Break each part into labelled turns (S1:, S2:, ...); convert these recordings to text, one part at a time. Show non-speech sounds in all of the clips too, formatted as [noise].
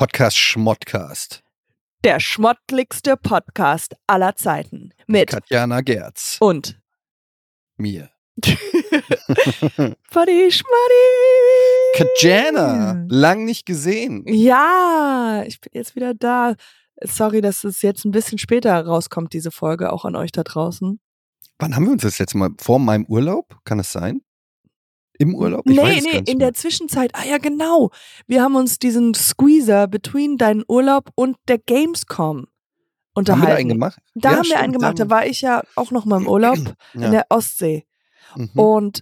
S1: Podcast Schmottcast.
S2: Der schmottligste Podcast aller Zeiten. Mit
S1: Katjana Gerz.
S2: und
S1: Mir. [laughs]
S2: Buddy Schmuddy.
S1: Katjana, lang nicht gesehen.
S2: Ja, ich bin jetzt wieder da. Sorry, dass es jetzt ein bisschen später rauskommt, diese Folge, auch an euch da draußen.
S1: Wann haben wir uns das jetzt mal? Vor meinem Urlaub? Kann es sein? Im Urlaub? Ich
S2: nee, nee, in der Zwischenzeit. Ah ja, genau. Wir haben uns diesen Squeezer between deinen Urlaub und der Gamescom
S1: Haben
S2: unterhalten.
S1: wir da einen gemacht?
S2: Da
S1: Ja,
S2: haben wir einen gemacht.
S1: da
S2: war ich ja auch noch mal im Urlaub [clears throat] in
S1: Ja.
S2: der Ostsee.
S1: Mhm.
S2: Und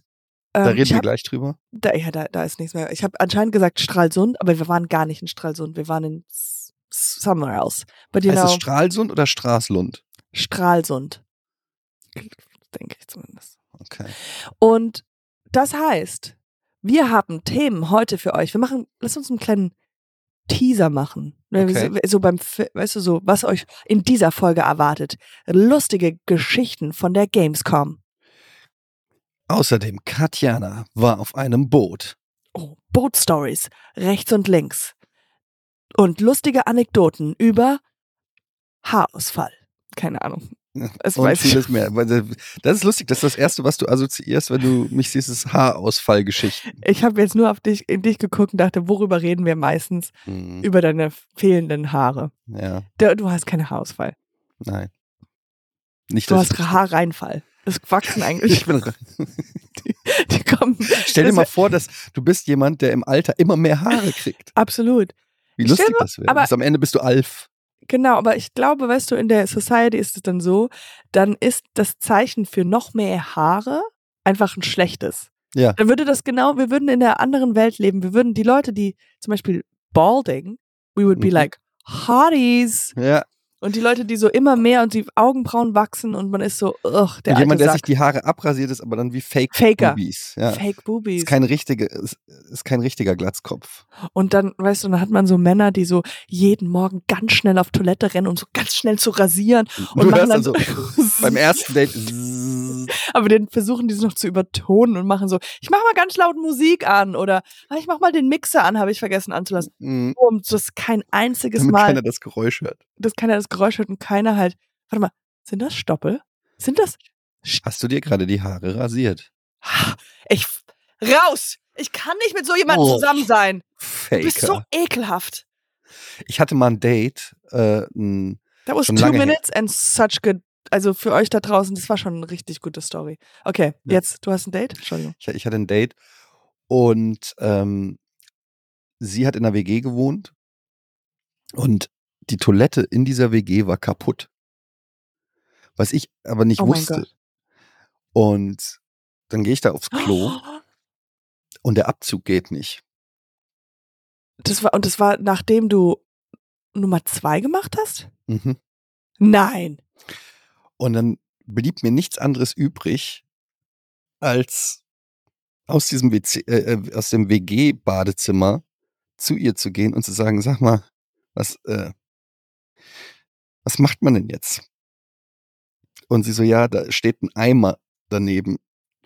S2: ähm,
S1: Da reden wir
S2: hab-
S1: gleich drüber.
S2: Da, ja, da, da ist nichts mehr. Ich habe anscheinend gesagt Stralsund, aber wir waren gar nicht in Stralsund. Wir waren in somewhere else. But
S1: heißt es Stralsund oder Straßlund?
S2: Stralsund. Denke ich zumindest.
S1: Okay.
S2: Und das heißt, wir haben Themen heute für euch. Wir machen, lass uns einen kleinen Teaser machen.
S1: Okay.
S2: So, so beim, weißt du, so, was euch in dieser Folge erwartet. Lustige Geschichten von der Gamescom.
S1: Außerdem, Katjana war auf einem Boot.
S2: Oh, Boat Stories, rechts und links. Und lustige Anekdoten über Haarausfall. Keine Ahnung. Das
S1: und
S2: weiß ich.
S1: vieles mehr. Weil Das ist lustig, das ist das Erste, was du assoziierst, wenn du mich siehst, ist Haarausfallgeschichten.
S2: Ich habe jetzt nur auf dich, in dich geguckt und dachte, worüber reden wir meistens?
S1: Mhm.
S2: Über deine fehlenden Haare.
S1: Ja,
S2: Du, hast keinen Haarausfall.
S1: nein. Nicht,
S2: Du hast Haarreinfall. Das wachsen [laughs] eigentlich.
S1: ich bin, [laughs]
S2: Die, die kommen.
S1: stell dir mal vor, dass du bist jemand, der im Alter immer mehr Haare kriegt.
S2: Absolut.
S1: Wie
S2: Ich
S1: lustig
S2: mir-
S1: das wäre.
S2: aber-
S1: Bis am Ende bist du Alf.
S2: Genau, aber ich glaube, weißt du, in der Society ist es dann so, dann ist das Zeichen für noch mehr Haare einfach ein schlechtes.
S1: Ja.
S2: Dann würde das genau, wir würden in der anderen Welt leben. Wir würden die Leute, die zum Beispiel balding, we would be
S1: Mhm.
S2: like hotties.
S1: Ja.
S2: Und die Leute, die so immer mehr und die Augenbrauen wachsen und man ist so, ugh, der
S1: Und jemand, der sich die Haare abrasiert, ist aber dann wie Fake
S2: Faker.
S1: Boobies. Ja.
S2: Fake Boobies.
S1: Ist kein richtige, ist, ist kein richtiger Glatzkopf.
S2: Und dann, weißt du, dann hat man so Männer, die so jeden Morgen ganz schnell auf Toilette rennen und so ganz schnell zu rasieren. Und [laughs]
S1: du
S2: machen
S1: hörst
S2: dann
S1: also
S2: so [laughs]
S1: beim [laughs] ersten Date.
S2: Aber den versuchen die es noch zu übertonen und machen so, ich mach mal ganz laut Musik an oder "Ah, ich mach mal den Mixer an, habe ich vergessen anzulassen.
S1: Mhm.
S2: Und das kein einziges
S1: Damit
S2: Mal,
S1: keiner das Geräusch hört.
S2: dass keiner das Geräusch hört und keiner halt, warte mal, sind das Stoppel? Sind das,
S1: Hast du dir gerade die Haare rasiert?
S2: ich, raus! Ich kann nicht mit so jemandem
S1: Oh.
S2: zusammen sein. Du
S1: Faker.
S2: bist so ekelhaft.
S1: ich hatte mal ein Date. Äh, ein,
S2: That was two
S1: lange her.
S2: minutes and such good. Also für euch da draußen, das war schon eine richtig gute Story. Okay,
S1: Ja.
S2: jetzt, du hast ein Date? Entschuldigung.
S1: ich, ich hatte ein Date und ähm, sie hat in einer WG gewohnt und die Toilette in dieser WG war kaputt. Was ich aber nicht
S2: Oh
S1: wusste. Und dann gehe ich da aufs Klo [gasps] und der Abzug geht nicht.
S2: Das war, und das war, nachdem du Nummer zwei gemacht hast?
S1: Mhm.
S2: Nein.
S1: Und dann blieb mir nichts anderes übrig, als aus diesem WC, äh, äh, aus dem WG-Badezimmer zu ihr zu gehen und zu sagen, sag mal, was, äh, was macht man denn jetzt? Und sie so, ja, da steht ein Eimer daneben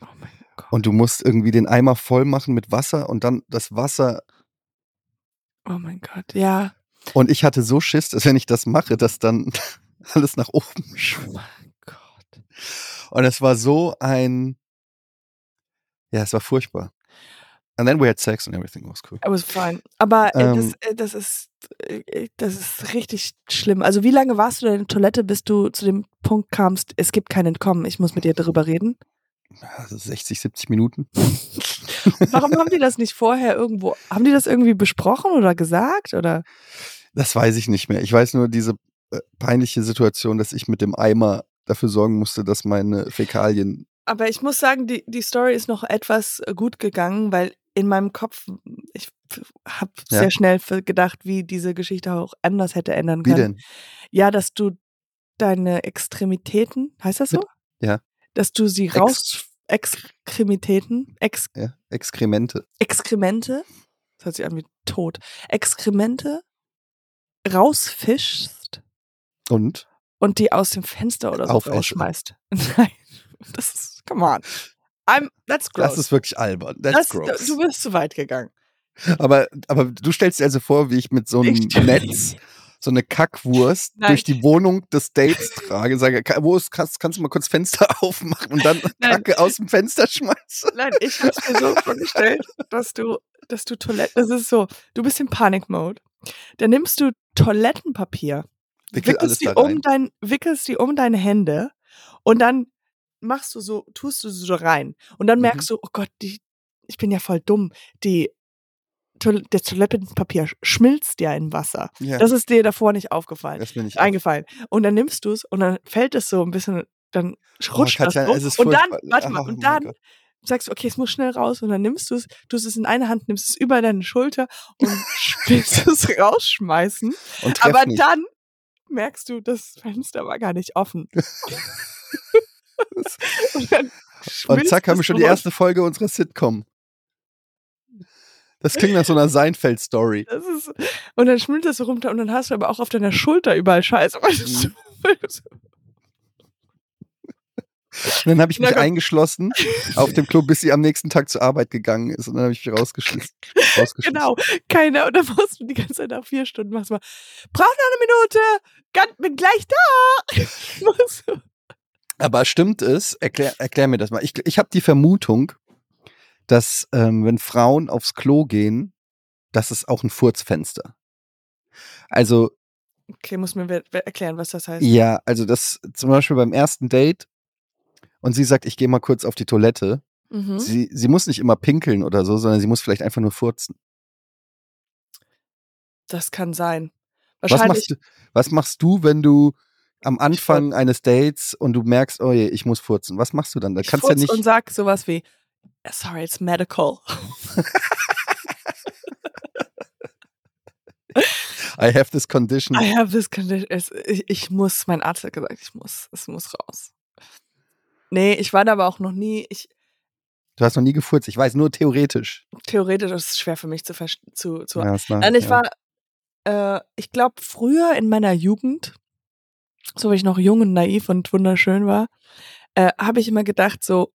S2: Oh mein Gott.
S1: und du musst irgendwie den Eimer voll machen mit Wasser und dann das Wasser.
S2: Oh mein Gott. Ja.
S1: Und ich hatte so Schiss, dass wenn ich das mache, dass dann [laughs] alles nach oben schwimmt. Und es war so ein, ja, es war furchtbar. And then we had sex and everything was cool.
S2: I was fine. Aber äh, das,
S1: Ähm.
S2: äh, das ist äh, das ist richtig schlimm. Also wie lange warst du denn in der Toilette, bis du zu dem Punkt kamst, es gibt kein Entkommen, ich muss mit dir darüber reden?
S1: Also 60, 70 Minuten. [laughs]
S2: Warum haben die das nicht vorher irgendwo, haben die das irgendwie besprochen oder gesagt? Oder?
S1: Das weiß ich nicht mehr. Ich weiß nur diese peinliche Situation, dass ich mit dem Eimer dafür sorgen musste, dass meine Fäkalien.
S2: Aber ich muss sagen, die, die Story ist noch etwas äh, gut gegangen, weil in meinem Kopf, ich habe
S1: Ja.
S2: sehr schnell gedacht, wie diese Geschichte auch anders hätte ändern
S1: Wie
S2: können.
S1: denn?
S2: Ja, dass du deine Extremitäten, heißt das so?
S1: Ja.
S2: Dass du sie
S1: Ex-
S2: raus, Extremitäten, Ex,
S1: Ja, Exkremente.
S2: Exkremente, das hört sich an wie tot, Exkremente rausfischst
S1: Und?
S2: Und die aus dem Fenster oder so
S1: Aufesse.
S2: rausschmeißt. [laughs] Nein, das ist, come on. I'm, that's gross.
S1: Das ist wirklich albern. That's
S2: Das-
S1: gross.
S2: Du bist zu weit gegangen.
S1: Aber, aber du stellst dir also vor, wie ich mit so einem
S2: Ich-
S1: Netz so eine Kackwurst
S2: Nein.
S1: durch die Wohnung des Dates trage, sage, "Ka- wo ist, kannst, kannst du mal kurz Fenster [laughs] aufmachen und dann
S2: Nein.
S1: Kacke aus dem Fenster schmeiße?
S2: Nein, ich hab's mir so vorgestellt, dass du, dass du Toilette, das ist so, du bist im Panik-Mode. Dann nimmst du Toilettenpapier,
S1: Wickel
S2: wickelst die, um dein, wickelst die um deine Hände und dann machst du so, tust du sie so rein. Und dann
S1: Mhm.
S2: merkst du, oh Gott, die, ich bin ja voll dumm. Die, das Toilettenpapier schmilzt ja in Wasser.
S1: Ja,
S2: Das ist dir davor nicht aufgefallen,
S1: das bin ich.
S2: eingefallen. Und dann nimmst du es und dann fällt es so ein bisschen, dann rutscht
S1: Katja,
S2: das
S1: ist
S2: Und dann, warte mal, [laughs]
S1: Oh mein
S2: und dann
S1: Gott.
S2: sagst du, okay, es muss schnell raus und dann nimmst du es, tust es in eine Hand, nimmst es über deine Schulter und [laughs] willst es rausschmeißen.
S1: Und
S2: Aber
S1: nicht.
S2: dann merkst du, das Fenster war gar nicht offen. [laughs] [laughs] und dann
S1: Und zack, haben wir schon die erste Folge unserer Sitcom. Das klingt nach so einer Seinfeld-Story.
S2: Und dann schmilzt das so runter und dann hast du aber auch auf deiner Schulter überall Scheiße. Weil das so, weil das so,
S1: Und dann habe ich mich eingeschlossen auf dem Klo, bis sie am nächsten Tag zur Arbeit gegangen ist. Und dann habe ich mich rausgeschmissen. [laughs]
S2: genau, keiner. Und dann musst du die ganze Zeit nach vier Stunden machst mal, brauch noch eine Minute, ganz, bin gleich da. [laughs]
S1: Aber stimmt es? Erklär, erklär mir das mal. Ich, ich habe die Vermutung, dass ähm, wenn Frauen aufs Klo gehen, das ist auch ein Furzfenster. Also
S2: okay, muss mir erklären, was das heißt.
S1: ja, also das zum Beispiel beim ersten Date und sie sagt, ich gehe mal kurz auf die Toilette.
S2: Mhm.
S1: Sie, sie muss nicht immer pinkeln oder so, sondern sie muss vielleicht einfach nur furzen.
S2: Das kann sein.
S1: Was
S2: Wahrscheinlich.
S1: machst, du, was machst du, wenn du am Anfang eines Dates und du merkst, oh je, ich muss furzen? Was machst du dann? Da
S2: ich
S1: kannst ja nicht.
S2: und sag sowas wie, sorry, it's medical.
S1: I have this condition.
S2: I have this condition. Ich, ich muss, mein Arzt hat gesagt, ich muss, es muss raus. Nee, ich war da aber auch noch nie, ich,
S1: Du hast noch nie gefurzt. Ich weiß nur theoretisch.
S2: theoretisch ist es schwer für mich zu, zu, zu
S1: Ja, nah,
S2: Nein, ich
S1: ja.
S2: war, äh, ich glaube, früher in meiner Jugend, so wie ich noch jung und naiv und wunderschön war, äh, habe ich immer gedacht, so,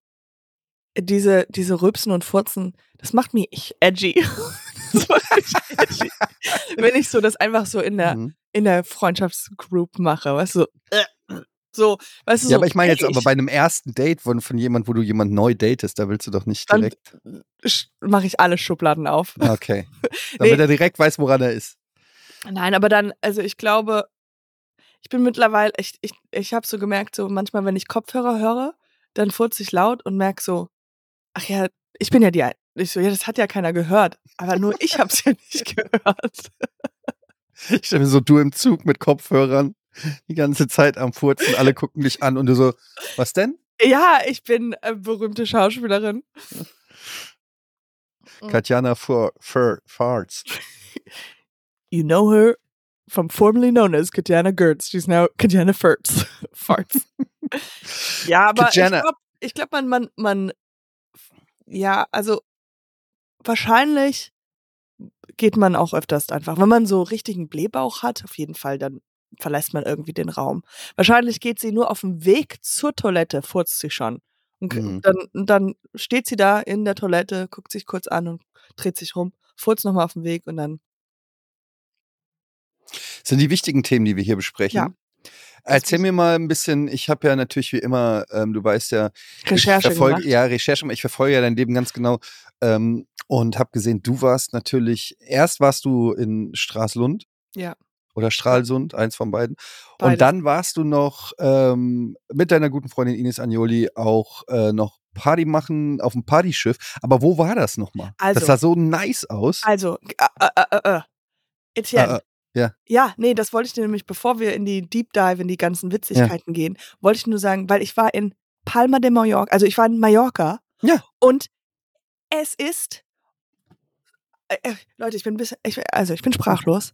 S2: diese, diese Rübsen und Furzen, das macht mich edgy. [laughs] das macht mich edgy. [laughs] Wenn ich so das einfach so in der,
S1: Mhm.
S2: in der Freundschaftsgroup mache, weißt du, so, äh, so, weißt du, so,
S1: Ja, aber ich meine jetzt aber bei einem ersten Date von, von jemand, wo du jemand neu datest, da willst du doch nicht direkt.
S2: mache ich alle Schubladen auf.
S1: Ah, Okay. [laughs] Damit
S2: Nee.
S1: er direkt weiß, woran er ist.
S2: Nein, aber dann, also ich glaube, ich bin mittlerweile, ich, ich, ich habe so gemerkt, so manchmal, wenn ich Kopfhörer höre, dann furze ich laut und merke so, ach ja, ich bin ja die, ich so, ja, das hat ja keiner gehört, aber nur ich habe es ja nicht [laughs] gehört.
S1: Ich stelle mir so du im Zug mit Kopfhörern die ganze Zeit am Furzen, alle gucken dich an und du so, was denn?
S2: Ja, ich bin äh, berühmte Schauspielerin. Mhm.
S1: Katjana Fur, Fur, Farts.
S2: You know her from formerly known as Katjana Gertz. She's now Katjana Furts. [laughs] Farts. ja, aber
S1: Katjana.
S2: ich glaube, ich glaub, man, man, man, ja, also wahrscheinlich geht man auch öfters einfach. Wenn man so richtigen Blähbauch hat, auf jeden Fall, dann verlässt man irgendwie den Raum. Wahrscheinlich geht sie nur auf dem Weg zur Toilette, furzt sie schon. Und
S1: Mhm.
S2: dann, dann steht sie da in der Toilette, guckt sich kurz an und dreht sich rum, furzt nochmal auf dem Weg und dann
S1: Das sind die wichtigen Themen, die wir hier besprechen.
S2: Ja.
S1: Erzähl mir mal ein bisschen, ich habe ja natürlich wie immer, ähm, du weißt ja,
S2: Recherche
S1: ich verfolge,
S2: gemacht.
S1: ja, Recherche, ich verfolge ja dein Leben ganz genau ähm, und habe gesehen, du warst natürlich, erst warst du in Straßlund.
S2: Ja.
S1: Oder Stralsund, eins von beiden.
S2: Beides.
S1: Und dann warst du noch ähm, mit deiner guten Freundin Ines Agnoli auch äh, noch Party machen auf dem Partyschiff. Aber wo war das nochmal?
S2: Also-
S1: das sah so nice aus.
S2: Also, äh, äh, äh. Etienne.
S1: Ja.
S2: Ja, nee, das wollte ich dir nämlich, bevor wir in die Deep Dive, in die ganzen Witzigkeiten gehen, wollte ich nur sagen, weil ich war in Palma de Mallorca, also ich war in Mallorca.
S1: Ja.
S2: Und es ist, äh, äh, Leute, ich bin ein bisschen, ich, also ich bin sprachlos.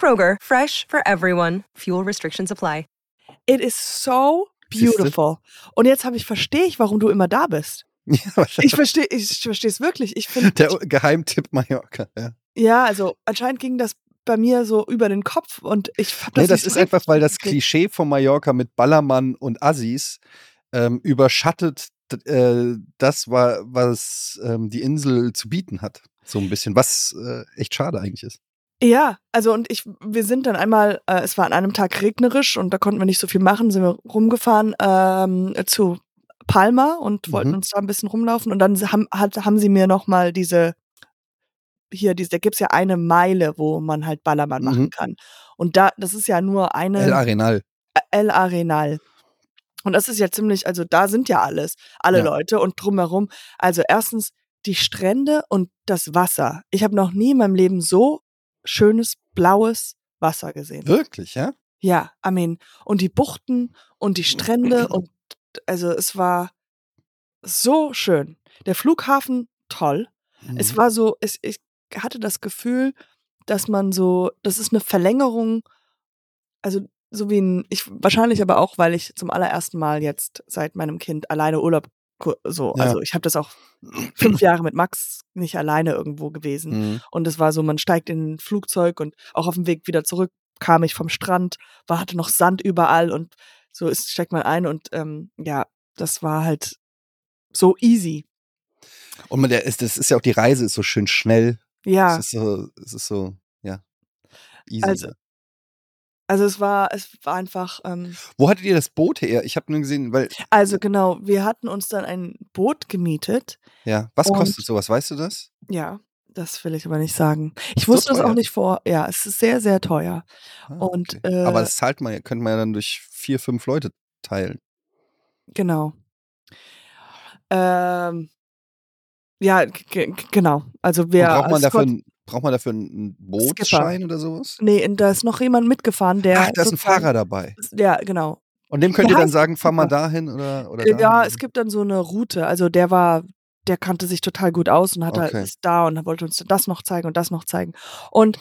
S3: Kroger, fresh for everyone. Fuel restrictions apply.
S2: It is so beautiful. Und jetzt habe ich verstehe ich, warum du immer da bist. [laughs]
S1: Ja,
S2: Ich
S1: wahrscheinlich.
S2: verstehe ich verstehe es wirklich. Ich finde
S1: Der Geheimtipp Mallorca. Ja.
S2: ja, also anscheinend ging das bei mir so über den Kopf und ich habe das
S1: Nee, das ist einfach, weil das. Klischee von Mallorca mit Ballermann und Assis ähm, überschattet äh, das, war, was ähm, die Insel zu bieten hat. So ein bisschen, was äh, echt schade eigentlich ist.
S2: Ja, also und ich, wir sind dann einmal, äh, es war an einem Tag regnerisch und da konnten wir nicht so viel machen, sind wir rumgefahren ähm, zu Palma und wollten
S1: Mhm.
S2: uns da ein bisschen rumlaufen und dann haben, hat, haben sie mir nochmal diese, hier, diese, da gibt's ja eine Meile, wo man halt Ballermann machen
S1: Mhm.
S2: kann. Und da, das ist ja nur eine
S1: El Arenal.
S2: El Arenal. Und das ist ja ziemlich, also da sind ja alles, alle
S1: Ja.
S2: Leute und drumherum. Also erstens die Strände und das Wasser. Ich habe noch nie in meinem Leben so schönes blaues Wasser gesehen.
S1: Wirklich, ja?
S2: Ja, I mean, und die Buchten und die Strände [clears throat] und also es war so schön. Der Flughafen toll. Es
S1: Mhm.
S2: war so, es, ich hatte das Gefühl, dass man so, das ist eine Verlängerung, also so wie ein, ich wahrscheinlich aber auch, weil ich zum allerersten Mal jetzt seit meinem Kind alleine Urlaub so,
S1: Ja.
S2: also ich habe das auch [clears throat] fünf Jahre mit Max nicht alleine irgendwo gewesen
S1: Mhm.
S2: und es war so, man steigt in ein Flugzeug und auch auf dem Weg wieder zurück kam ich vom Strand, war hatte noch Sand überall und so ist steigt man ein und ähm, ja, das war halt so easy.
S1: Und man, der ist, das ist ja auch die Reise ist so schön schnell.
S2: Ja.
S1: Es ist so, es ist so, ja. Easy.
S2: Also, Also es war, es war einfach, ähm,
S1: Wo hattet ihr das Boot her? Ich habe nur gesehen, weil,
S2: also genau, wir hatten uns dann ein Boot gemietet.
S1: ja, was kostet sowas? Weißt du das?
S2: Ja, das will ich aber nicht sagen. Ich
S1: So
S2: wusste es auch
S1: teuer?
S2: nicht vor. Ja, es ist sehr, sehr teuer.
S1: Ah,
S2: Und,
S1: okay.
S2: äh,
S1: Aber das zahlt man ja, könnte man ja dann durch vier, fünf Leute teilen.
S2: Genau. Ähm, ja, genau. Also wir.
S1: Und braucht man dafür, ein- braucht man dafür einen Bootsschein oder sowas?
S2: Nee, da ist noch jemand mitgefahren, der.
S1: Ach, da ist ein Fahrer dabei.
S2: Ja, genau.
S1: Und dem könnt
S2: Der
S1: ihr dann sagen, fahr mal dahin oder, oder
S2: Äh,
S1: dahin.
S2: Ja, es gibt dann so eine Route. Also der war, der kannte sich total gut aus und hat halt
S1: Okay.
S2: ist da und wollte uns das noch zeigen und das noch zeigen. Und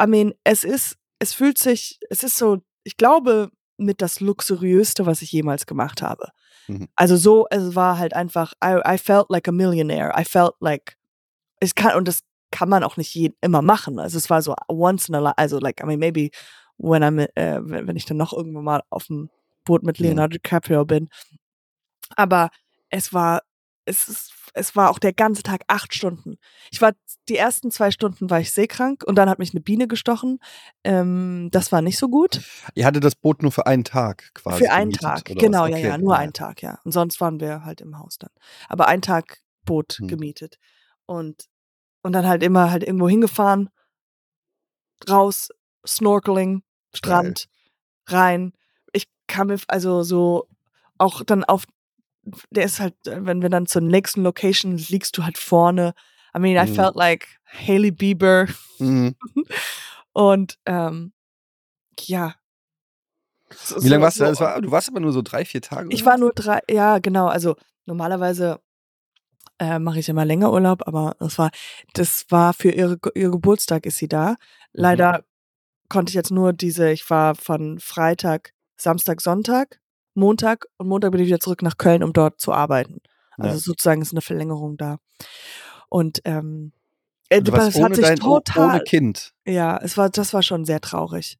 S2: I mean, es ist, es fühlt sich, es ist so, ich glaube, mit das luxuriöste, was ich jemals gemacht habe.
S1: Mhm.
S2: Also so, es war halt einfach, I, I felt like a millionaire. I felt like, ich kann, und das kann man auch nicht je, immer machen. Also es war so once in a life, also like, I mean, maybe when I'm, äh, wenn wenn ich dann noch irgendwann mal auf dem Boot mit. Leonardo DiCaprio bin. Aber es war, es ist, es war auch der ganze Tag acht Stunden. Ich war, die ersten zwei Stunden war ich seekrank und dann hat mich eine Biene gestochen. Ähm, das war nicht so gut.
S1: Ihr hattet das Boot nur für einen Tag quasi.
S2: Für einen Tag, genau,
S1: was?
S2: ja,
S1: Okay,
S2: ja, nur einen Tag, ja. Und sonst waren wir halt im Haus dann. Aber ein Tag Boot
S1: Hm.
S2: gemietet. Und, und dann halt immer halt irgendwo hingefahren, raus, Snorkeling, Strand, rein. Ich kam mir, also so, auch dann auf, der ist halt, wenn wir dann zur nächsten Location liegst du halt vorne. I mean, I
S1: Mhm.
S2: felt like Haley Bieber.
S1: Mhm. [laughs]
S2: Und, ähm, ja. So-
S1: Wie lange
S2: so-
S1: warst du da? war, du warst aber nur so drei, vier Tage?
S2: Ich war nur drei, ja, genau. Also normalerweise äh, mache ich immer länger Urlaub, aber das war, das war für ihre, ihr Geburtstag ist sie da. Leider konnte ich jetzt nur diese, ich war von Freitag, Samstag, Sonntag, Montag und Montag bin ich wieder zurück nach Köln, um dort zu arbeiten. Also
S1: Ja.
S2: sozusagen ist eine Verlängerung da. Und ähm, äh,
S1: warst
S2: das hat
S1: ohne,
S2: sich
S1: dein, oh-
S2: total,
S1: ohne Kind.
S2: ja, es war, das war schon sehr traurig.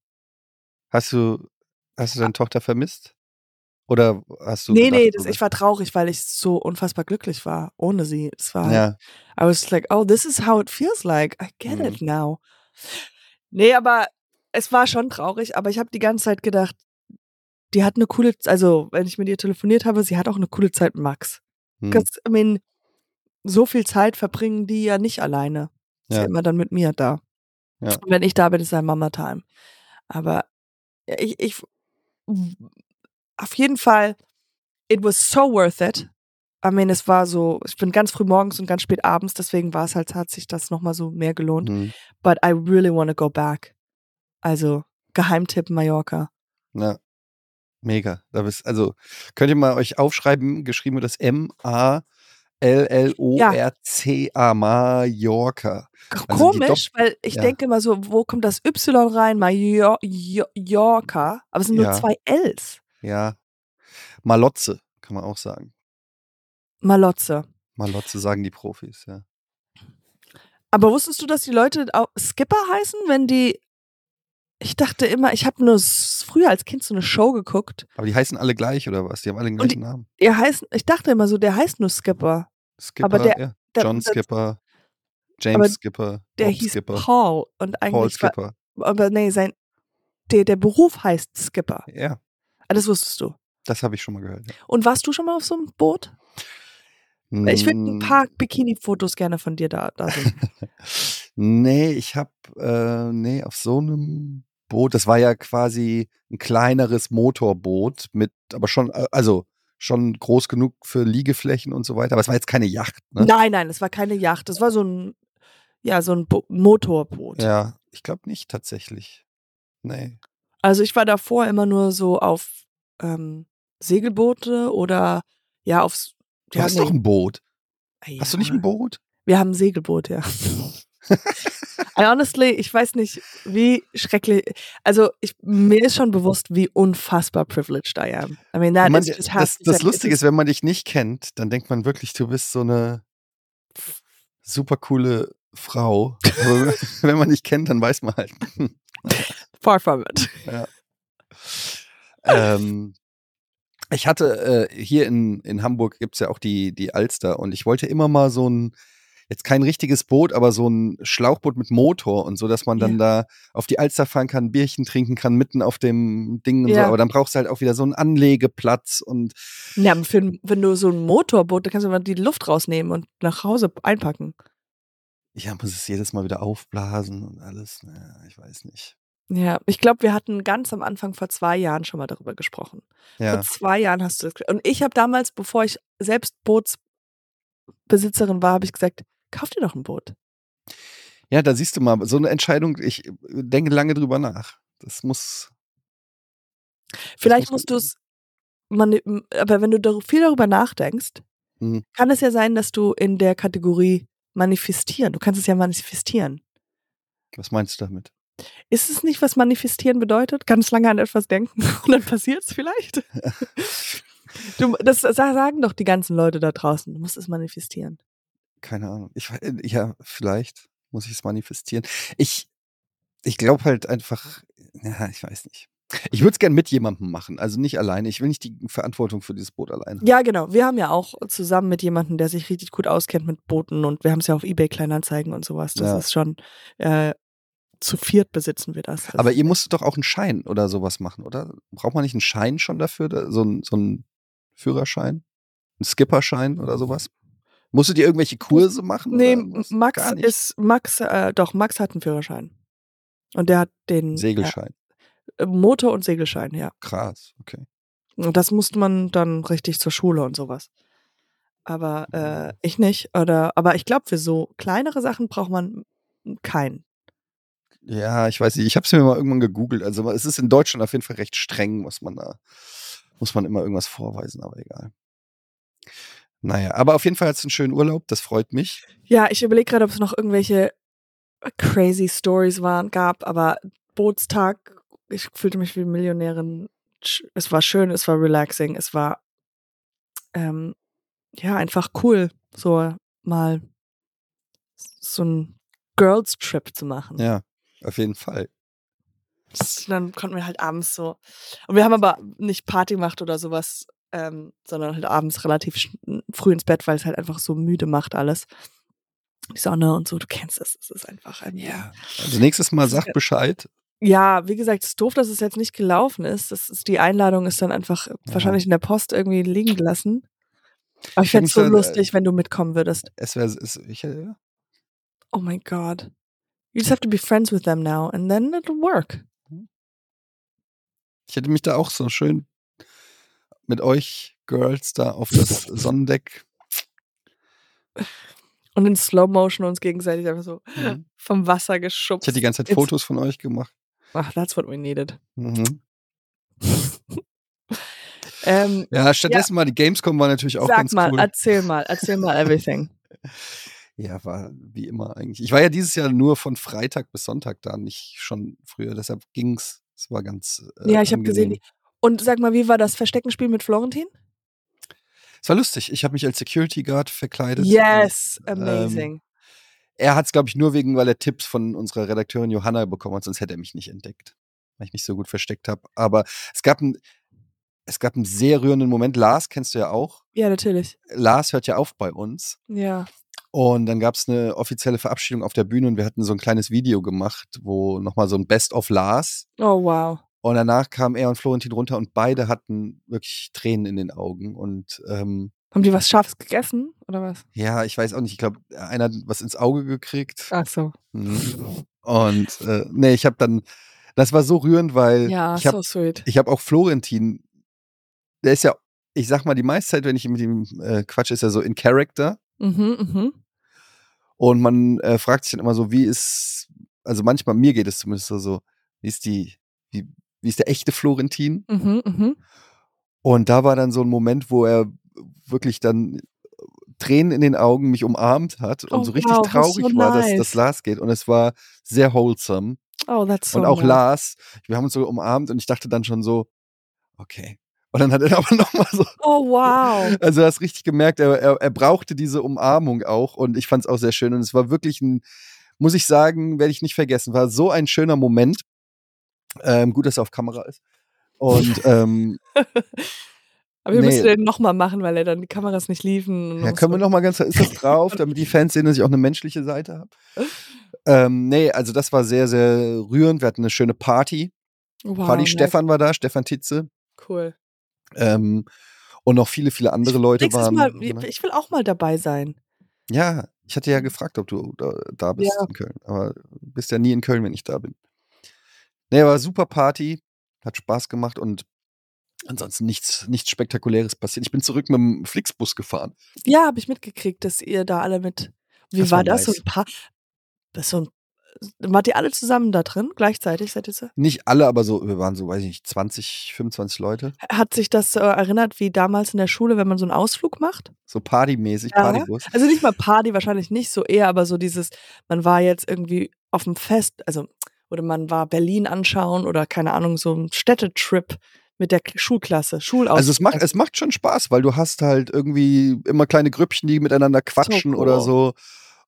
S1: Hast du, hast du deine Tochter vermisst? Oder hast du.
S2: nee,
S1: gedacht,
S2: nee, das, ich war traurig, weil ich so unfassbar glücklich war ohne sie. Es war
S1: Ja.
S2: I was like, oh, this is how it feels like. I get
S1: Mhm.
S2: it now. Nee, aber es war schon traurig, aber ich habe die ganze Zeit gedacht, die hat eine coole, also wenn ich mit ihr telefoniert habe, sie hat auch eine coole Zeit mit Max.
S1: Hm.
S2: I mean, so viel Zeit verbringen die ja nicht alleine. Ist ja
S1: Ja.
S2: immer dann mit mir da.
S1: Ja.
S2: Und wenn ich da bin, ist dann Mama Time. Aber ich, ich auf jeden Fall, it was so worth it. I mean, es war so, ich bin ganz früh morgens und ganz spät abends, deswegen war es halt, hat sich das nochmal so mehr gelohnt.
S1: Hm.
S2: But I really want to go back. Also, Geheimtipp Mallorca.
S1: Ja. Mega. Da bist, also könnt ihr mal euch aufschreiben, geschrieben wird das M-A-L-L-O-R-C-A, Mallorca. Also
S2: Komisch, weil ich
S1: ja.
S2: denke immer so, wo kommt das Y rein? Mallorca. Aber es sind nur
S1: Ja.
S2: zwei Ls.
S1: Ja. Malotze, kann man auch sagen.
S2: Malotze.
S1: Malotze sagen die Profis, ja.
S2: Aber wusstest du, dass die Leute auch Skipper heißen, wenn die. Ich dachte immer, ich habe nur früher als Kind so eine Show geguckt.
S1: Aber die heißen alle gleich, oder was? Die haben alle den gleichen Namen.
S2: Er heißt, ich dachte immer so, der heißt nur Skipper.
S1: Skipper,
S2: der-
S1: ja.
S2: der-
S1: John
S2: das-
S1: Skipper, James
S2: aber
S1: Skipper,
S2: Der
S1: Bob
S2: hieß
S1: Skipper,
S2: Paul. Und
S1: Paul
S2: eigentlich war,
S1: Skipper.
S2: aber nee, sein, der, der Beruf heißt Skipper.
S1: Ja,
S2: Das wusstest du.
S1: das habe ich schon mal gehört. Ja.
S2: Und warst du schon mal auf so einem Boot? Ich würde ein
S1: Mm,
S2: paar Bikini-Fotos gerne von dir da, da sehen. [laughs]
S1: Nee, ich habe, äh, nee, auf so einem Boot, das war ja quasi ein kleineres Motorboot mit, aber schon, äh, also schon groß genug für Liegeflächen und so weiter. Aber es war jetzt keine Yacht, ne?
S2: Nein, nein, es war keine Yacht. Es war so ein, ja, so ein Bo Motorboot.
S1: Ja, ich glaube nicht tatsächlich. Nee.
S2: Also ich war davor immer nur so auf ähm, Segelboote oder ja aufs.
S1: Du
S2: ja,
S1: hast
S2: nee.
S1: doch ein Boot.
S2: Ja,
S1: Hast du nicht ein Boot?
S2: Wir haben ein Segelboot, ja. [laughs] I honestly, ich weiß nicht, wie schrecklich. Also ich, mir ist schon bewusst, wie unfassbar privileged I am. I mean, that
S1: man,
S2: is just
S1: das, das Lustige ist, wenn man dich nicht kennt, dann denkt man wirklich, du bist so eine super coole Frau. [laughs] Wenn man dich kennt, dann weiß man halt. [laughs]
S2: far from it.
S1: ähm, ich hatte äh, hier in, in Hamburg gibt es ja auch die, die Alster und ich wollte immer mal so ein, jetzt kein richtiges Boot, aber so ein Schlauchboot mit Motor und so, dass man dann da auf die Alster fahren kann, Bierchen trinken kann, mitten auf dem Ding und so.
S2: Ja.
S1: Aber dann brauchst du halt auch wieder so einen Anlegeplatz und
S2: Ja, für, wenn du so ein Motorboot, da kannst du mal die Luft rausnehmen und nach Hause einpacken.
S1: ja, muss es jedes Mal wieder aufblasen und alles. Naja, ich weiß nicht.
S2: Ja, ich glaube, wir hatten ganz am Anfang vor zwei Jahren schon mal darüber gesprochen.
S1: Ja,
S2: Vor zwei Jahren hast du das. Und ich habe damals, bevor ich selbst Bootsbesitzerin war, habe ich gesagt, kauf dir doch ein Boot.
S1: ja, da siehst du mal, so eine Entscheidung, ich äh, denke lange drüber nach. Das muss,
S2: Vielleicht
S1: muss
S2: musst du es, m- aber wenn du viel darüber nachdenkst,
S1: Mhm.
S2: kann es ja sein, dass du in der Kategorie manifestieren, du kannst es ja manifestieren.
S1: was meinst du damit?
S2: Ist es nicht, was manifestieren bedeutet? Ganz lange an etwas denken [laughs] und dann passiert es vielleicht? [laughs] Du, das sa- sagen doch die ganzen Leute da draußen. Du musst es manifestieren.
S1: Keine Ahnung. Ich, we- ja, vielleicht muss ich es manifestieren. Ich, ich glaube halt einfach, ja, ich weiß nicht. Ich würde es gern mit jemandem machen, also nicht alleine. Ich will nicht die Verantwortung für dieses Boot alleine.
S2: Ja, genau. Wir haben ja auch zusammen mit jemandem, der sich richtig gut auskennt mit Booten und wir haben es ja auf Ebay Kleinanzeigen und sowas. Das
S1: Ja.
S2: ist schon äh, zu viert besitzen wir das.
S1: Aber ihr musstet doch auch einen Schein oder sowas machen, oder? Braucht man nicht einen Schein schon dafür? da- So, ein, so einen Führerschein? Einen Skipperschein oder sowas? Musstet ihr irgendwelche Kurse machen?
S2: nee? Max ist Max, äh, doch Max hat einen Führerschein und der hat den
S1: Segelschein.
S2: Äh, Motor und Segelschein, ja.
S1: Krass, okay.
S2: Und das musste man dann richtig zur Schule und sowas. Aber
S1: Mhm.
S2: äh, ich nicht. Oder, aber ich glaube, für so kleinere Sachen braucht man keinen.
S1: Ja, ich weiß nicht. Ich habe es mir mal irgendwann gegoogelt. Also es ist in Deutschland auf jeden Fall recht streng, muss man da, muss man immer irgendwas vorweisen, aber egal. Naja, aber auf jeden Fall hat es einen schönen Urlaub, das freut mich.
S2: Ja, ich überlege gerade, ob es noch irgendwelche crazy Stories waren, gab, aber Bootstag, ich fühlte mich wie Millionärin. Es war schön, es war relaxing, es war ähm, ja einfach cool, so mal so ein Girls Trip zu machen.
S1: Ja, auf jeden Fall.
S2: Dann konnten wir halt abends so. Und wir haben aber nicht Party gemacht oder sowas, ähm, sondern halt abends relativ früh ins Bett, weil es halt einfach so müde macht alles. Die Sonne und so, du kennst es. Es ist einfach ein.
S1: Also nächstes Mal sag Bescheid.
S2: Ja, wie gesagt, es ist doof, dass es jetzt nicht gelaufen ist. Das ist die Einladung ist dann einfach wahrscheinlich in der Post irgendwie liegen gelassen. Aber ich
S1: Ich
S2: fände es so
S1: ja, äh,
S2: lustig, wenn du mitkommen würdest.
S1: Es wäre, ich, äh,
S2: Oh my God. You just have to be friends with them now and then it'll work.
S1: ich hätte mich da auch so schön mit euch Girls da auf das [laughs] Sonnendeck.
S2: Und in Slow Motion uns gegenseitig einfach so
S1: Mhm.
S2: vom Wasser
S1: Ich
S2: geschubst.
S1: hatte die ganze Zeit
S2: It's-
S1: Fotos von euch gemacht.
S2: Ach, that's what we needed.
S1: Mhm. [laughs]
S2: Ähm,
S1: Ja, stattdessen mal die Gamescom war natürlich auch
S2: sag
S1: ganz
S2: mal,
S1: cool.
S2: erzähl mal, erzähl mal everything. [laughs]
S1: Ja, war wie immer eigentlich. Ich war ja dieses Jahr nur von Freitag bis Sonntag da, nicht schon früher. Deshalb ging's. Es war ganz. Äh,
S2: ja, ich habe gesehen. Und sag mal, wie war das Versteckenspiel mit Florentin?
S1: Es war lustig. Ich habe mich als Security Guard verkleidet.
S2: Yes,
S1: Und, ähm,
S2: amazing.
S1: Er hat es, glaube ich, nur wegen, weil er Tipps von unserer Redakteurin Johanna bekommen hat, sonst hätte er mich nicht entdeckt, weil ich mich so gut versteckt habe. Aber es gab ein, es gab einen sehr rührenden Moment. Lars kennst du ja auch.
S2: ja, natürlich.
S1: Lars hört ja auf bei uns.
S2: Ja.
S1: Und dann gab es eine offizielle Verabschiedung auf der Bühne und wir hatten so ein kleines Video gemacht, wo nochmal so ein Best of Lars.
S2: Oh, wow.
S1: Und danach kamen er und Florentin runter und beide hatten wirklich Tränen in den Augen. Und ähm,
S2: Haben die was Scharfes gegessen oder was?
S1: ja, ich weiß auch nicht, ich glaube, einer hat was ins Auge gekriegt.
S2: Ach so.
S1: Mhm. Und äh, nee, ich habe dann, das war so rührend, weil
S2: Ja,
S1: ich habe
S2: so sweet.
S1: ich hab auch Florentin, der ist ja, ich sag mal, die meiste Zeit, wenn ich mit ihm äh, quatsche, ist er so in Character.
S2: Mhm, mhm.
S1: Und man äh, fragt sich dann immer so, wie ist, also manchmal, mir geht es zumindest so, wie ist die, wie, wie ist der echte Florentin?
S2: Mhm, mhm.
S1: Und da war dann so ein Moment, wo er wirklich dann Tränen in den Augen mich umarmt hat und
S2: Oh,
S1: so richtig
S2: wow,
S1: traurig
S2: so
S1: war, dass
S2: nice.
S1: das Lars geht. Und es war sehr wholesome.
S2: Oh, that's so
S1: und auch
S2: nice.
S1: Lars, wir haben uns so umarmt und ich dachte dann schon so, okay. Und dann hat er [laughs] aber nochmal so,
S2: Oh, wow.
S1: also du hast richtig gemerkt, er, er, er brauchte diese Umarmung auch und ich fand es auch sehr schön und es war wirklich ein, muss ich sagen, werde ich nicht vergessen, war so ein schöner Moment. Ähm, gut, dass er auf Kamera ist. Und [laughs] ähm,
S2: Aber wir
S1: Nee.
S2: müssen den nochmal machen, weil er dann die Kameras nicht liefen.
S1: ja, können wir
S2: so-
S1: noch mal ganz, ist das [laughs] drauf, damit die Fans sehen, dass ich auch eine menschliche Seite habe? Ähm, nee, also das war sehr, sehr rührend. Wir hatten eine schöne Party.
S2: wow,
S1: Party
S2: nice.
S1: Stefan war da, Stefan Titze.
S2: Cool.
S1: Ähm, und noch viele, viele andere Leute waren.
S2: Mal,
S1: ne?
S2: ich will auch mal dabei sein.
S1: Ja, ich hatte ja gefragt, ob du da, da bist
S2: Ja.
S1: in Köln. Aber du bist ja nie in Köln, wenn ich da bin. Nee, war super Party. Hat Spaß gemacht und ansonsten nichts, nichts Spektakuläres passiert. Ich bin zurück mit dem Flixbus gefahren.
S2: Ja, habe ich mitgekriegt, dass ihr da alle mit. Wie
S1: Das
S2: war,
S1: war
S2: das? So
S1: nice.
S2: ein paar. Das ist so ein, wart ihr alle zusammen da drin? Gleichzeitig seid ihr so?
S1: Nicht alle, aber so, wir waren so, weiß ich nicht, 20, 25 Leute.
S2: Hat sich das so erinnert wie damals in der Schule, wenn man so einen Ausflug macht?
S1: So partymäßig,
S2: Ja.
S1: Partybus.
S2: Also nicht mal Party, wahrscheinlich nicht so eher, aber so dieses, man war jetzt irgendwie auf dem Fest, also, oder man war Berlin anschauen oder keine Ahnung, so ein Städtetrip mit der Schulklasse, Schulausflug.
S1: Also es macht, es macht schon Spaß, weil du hast halt irgendwie immer kleine Grüppchen, die miteinander quatschen
S2: cool.
S1: oder so.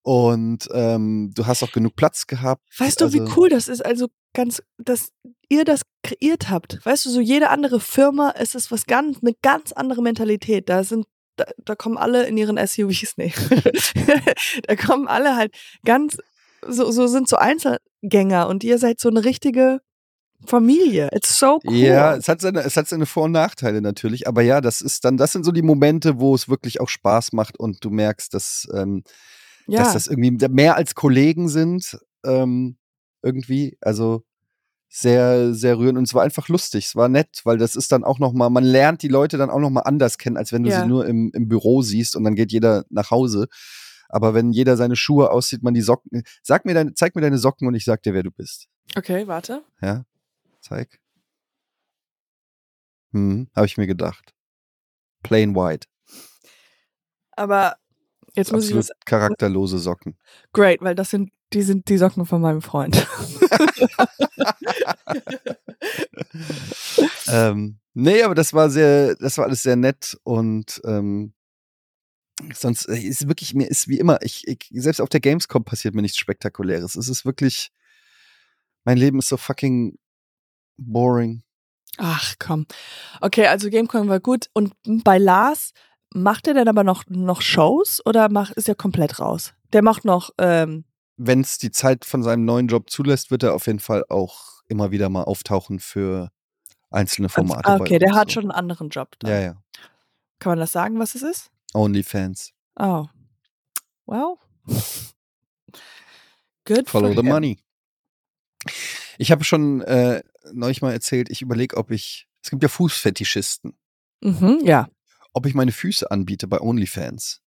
S1: Und ähm, du hast auch genug Platz gehabt.
S2: Weißt du, wie
S1: Also-
S2: cool das ist? Also ganz, dass ihr das kreiert habt. Weißt du, so jede andere Firma, es ist was ganz, eine ganz andere Mentalität. Da sind, da, da kommen alle in ihren SUVs, nee. [laughs] da kommen alle halt ganz, so, so sind so Einzelgänger und ihr seid so eine richtige Familie. It's so cool.
S1: Ja, es hat seine, es hat seine Vor- und Nachteile natürlich, aber ja, das ist dann, das sind so die Momente, wo es wirklich auch Spaß macht und du merkst, dass, ähm,
S2: ja.
S1: dass das irgendwie mehr als Kollegen sind, ähm, irgendwie, also sehr, sehr rührend und es war einfach lustig, es war nett, weil das ist dann auch nochmal, man lernt die Leute dann auch nochmal anders kennen, als wenn du
S2: Ja.
S1: sie nur im, im Büro siehst und dann geht jeder nach Hause. Aber wenn jeder seine Schuhe aussieht, man die Socken, sag mir deine, zeig mir deine Socken und ich sag dir, wer du bist.
S2: Okay, warte.
S1: Ja, zeig. Hm, habe ich mir gedacht. Plain white.
S2: Aber jetzt muss ich was.
S1: charakterlose Socken.
S2: Great, weil das sind, die sind die Socken von meinem Freund. [laughs]
S1: ähm, nee, aber das war sehr, das war alles sehr nett und ähm, sonst äh, ist wirklich, mir ist wie immer, ich, ich, selbst auf der Gamescom passiert mir nichts Spektakuläres. Es ist wirklich, mein Leben ist so fucking boring.
S2: Ach komm. Okay, also Gamecom war gut. Und bei Lars, macht er denn aber noch, noch Shows oder macht, ist er komplett raus? Der macht noch, ähm,
S1: Wenn es die Zeit von seinem neuen Job zulässt, wird er auf jeden Fall auch immer wieder mal auftauchen für einzelne Formate.
S2: ah, okay, der hat
S1: so.
S2: schon einen anderen Job. Dann.
S1: Ja, ja.
S2: Kann man das sagen, was es ist?
S1: OnlyFans.
S2: Oh. Well. Good
S1: Follow the
S2: him.
S1: money. Ich habe schon äh, neulich mal erzählt, ich überlege, ob ich. Es gibt ja Fußfetischisten.
S2: Mhm, ja.
S1: Ob ich meine Füße anbiete bei OnlyFans.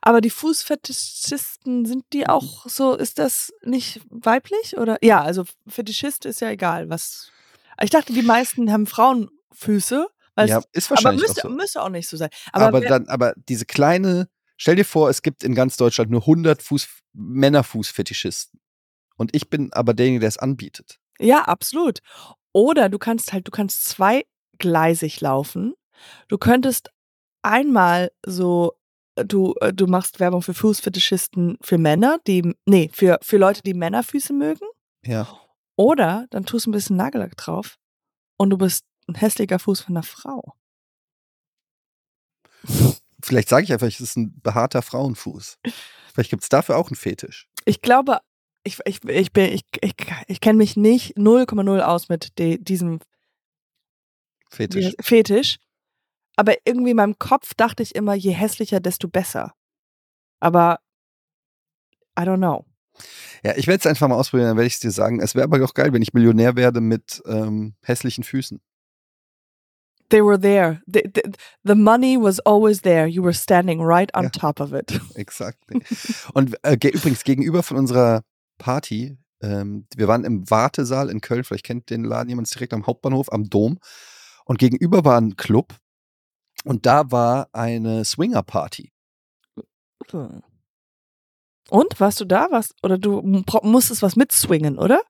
S2: Aber die Fußfetischisten, sind die auch so, ist das nicht weiblich? Oder? Ja, also Fetischist ist ja egal, was. Ich dachte, die meisten haben Frauenfüße.
S1: Ja, ist
S2: aber
S1: wahrscheinlich
S2: müsste,
S1: auch so.
S2: müsste auch nicht so sein. Aber,
S1: Aber, dann, aber diese kleine, stell dir vor, es gibt in ganz Deutschland nur 100 Fuß, Männerfußfetischisten. Und ich bin aber derjenige, der es anbietet.
S2: ja, absolut. Oder du kannst halt, du kannst zweigleisig laufen. Du könntest einmal so, äh, du, äh, du machst Werbung für Fußfetischisten für Männer, die, nee, für, für Leute, die Männerfüße mögen.
S1: Ja.
S2: Oder dann tust du ein bisschen Nagellack drauf und du bist ein hässlicher Fuß von einer Frau.
S1: Vielleicht sage ich einfach, es ist ein behaarter Frauenfuß. Vielleicht gibt es dafür auch einen Fetisch.
S2: Ich glaube, ich, ich, ich, bin, ich, ich, ich kenne mich nicht 0,0 aus mit de, diesem
S1: Fetisch.
S2: Fetisch. Aber irgendwie in meinem Kopf dachte ich immer, je hässlicher, desto besser. Aber I don't know.
S1: Ja, ich werde es einfach mal ausprobieren, dann werde ich es dir sagen. Es wäre aber auch geil, wenn ich Millionär werde mit ähm, hässlichen Füßen.
S2: They were there. The, the, the money was always there. You were standing right on
S1: Ja.
S2: top of it. [laughs]
S1: Exakt. Und äh, ge übrigens gegenüber von unserer Party, ähm, wir waren im Wartesaal in Köln, vielleicht kennt den Laden jemand, direkt am Hauptbahnhof, am Dom. Und gegenüber war ein Club und da war eine Swinger-Party.
S2: Und warst du da? Was? Oder du musstest was mitswingen, oder?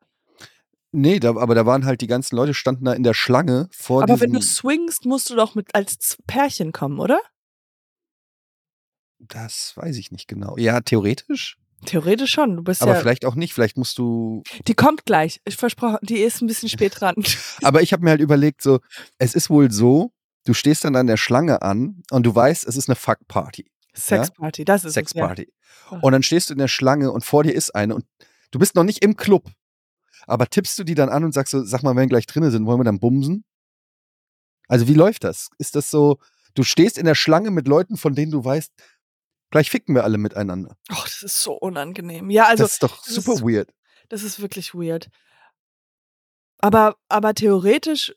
S1: Nee, da, aber da waren halt die ganzen Leute, standen da in der Schlange vor
S2: Aber wenn du swingst, musst du doch mit als Pärchen kommen, oder?
S1: das weiß ich nicht genau. Ja, theoretisch.
S2: Theoretisch schon. Du bist
S1: Aber
S2: ja.
S1: vielleicht auch nicht. Vielleicht musst du.
S2: Die kommt gleich. Ich versprochen, die ist ein bisschen spät dran. [laughs]
S1: Aber ich habe mir halt überlegt, so, es ist wohl so, du stehst dann an der Schlange an und du weißt, es ist eine Fuck-Party.
S2: Sexparty, das ist es.
S1: Sexparty.
S2: Ja.
S1: Und dann stehst du in der Schlange und vor dir ist eine und du bist noch nicht im Club. Aber tippst du die dann an und sagst so, sag mal, wenn wir gleich drinnen sind, wollen wir dann bumsen? Also wie läuft das? Ist das so, du stehst in der Schlange mit Leuten, von denen du weißt, gleich ficken wir alle miteinander.
S2: Oh, das ist so unangenehm. Ja, also
S1: das ist doch
S2: das
S1: super
S2: ist-
S1: weird.
S2: das ist wirklich weird. Aber, aber theoretisch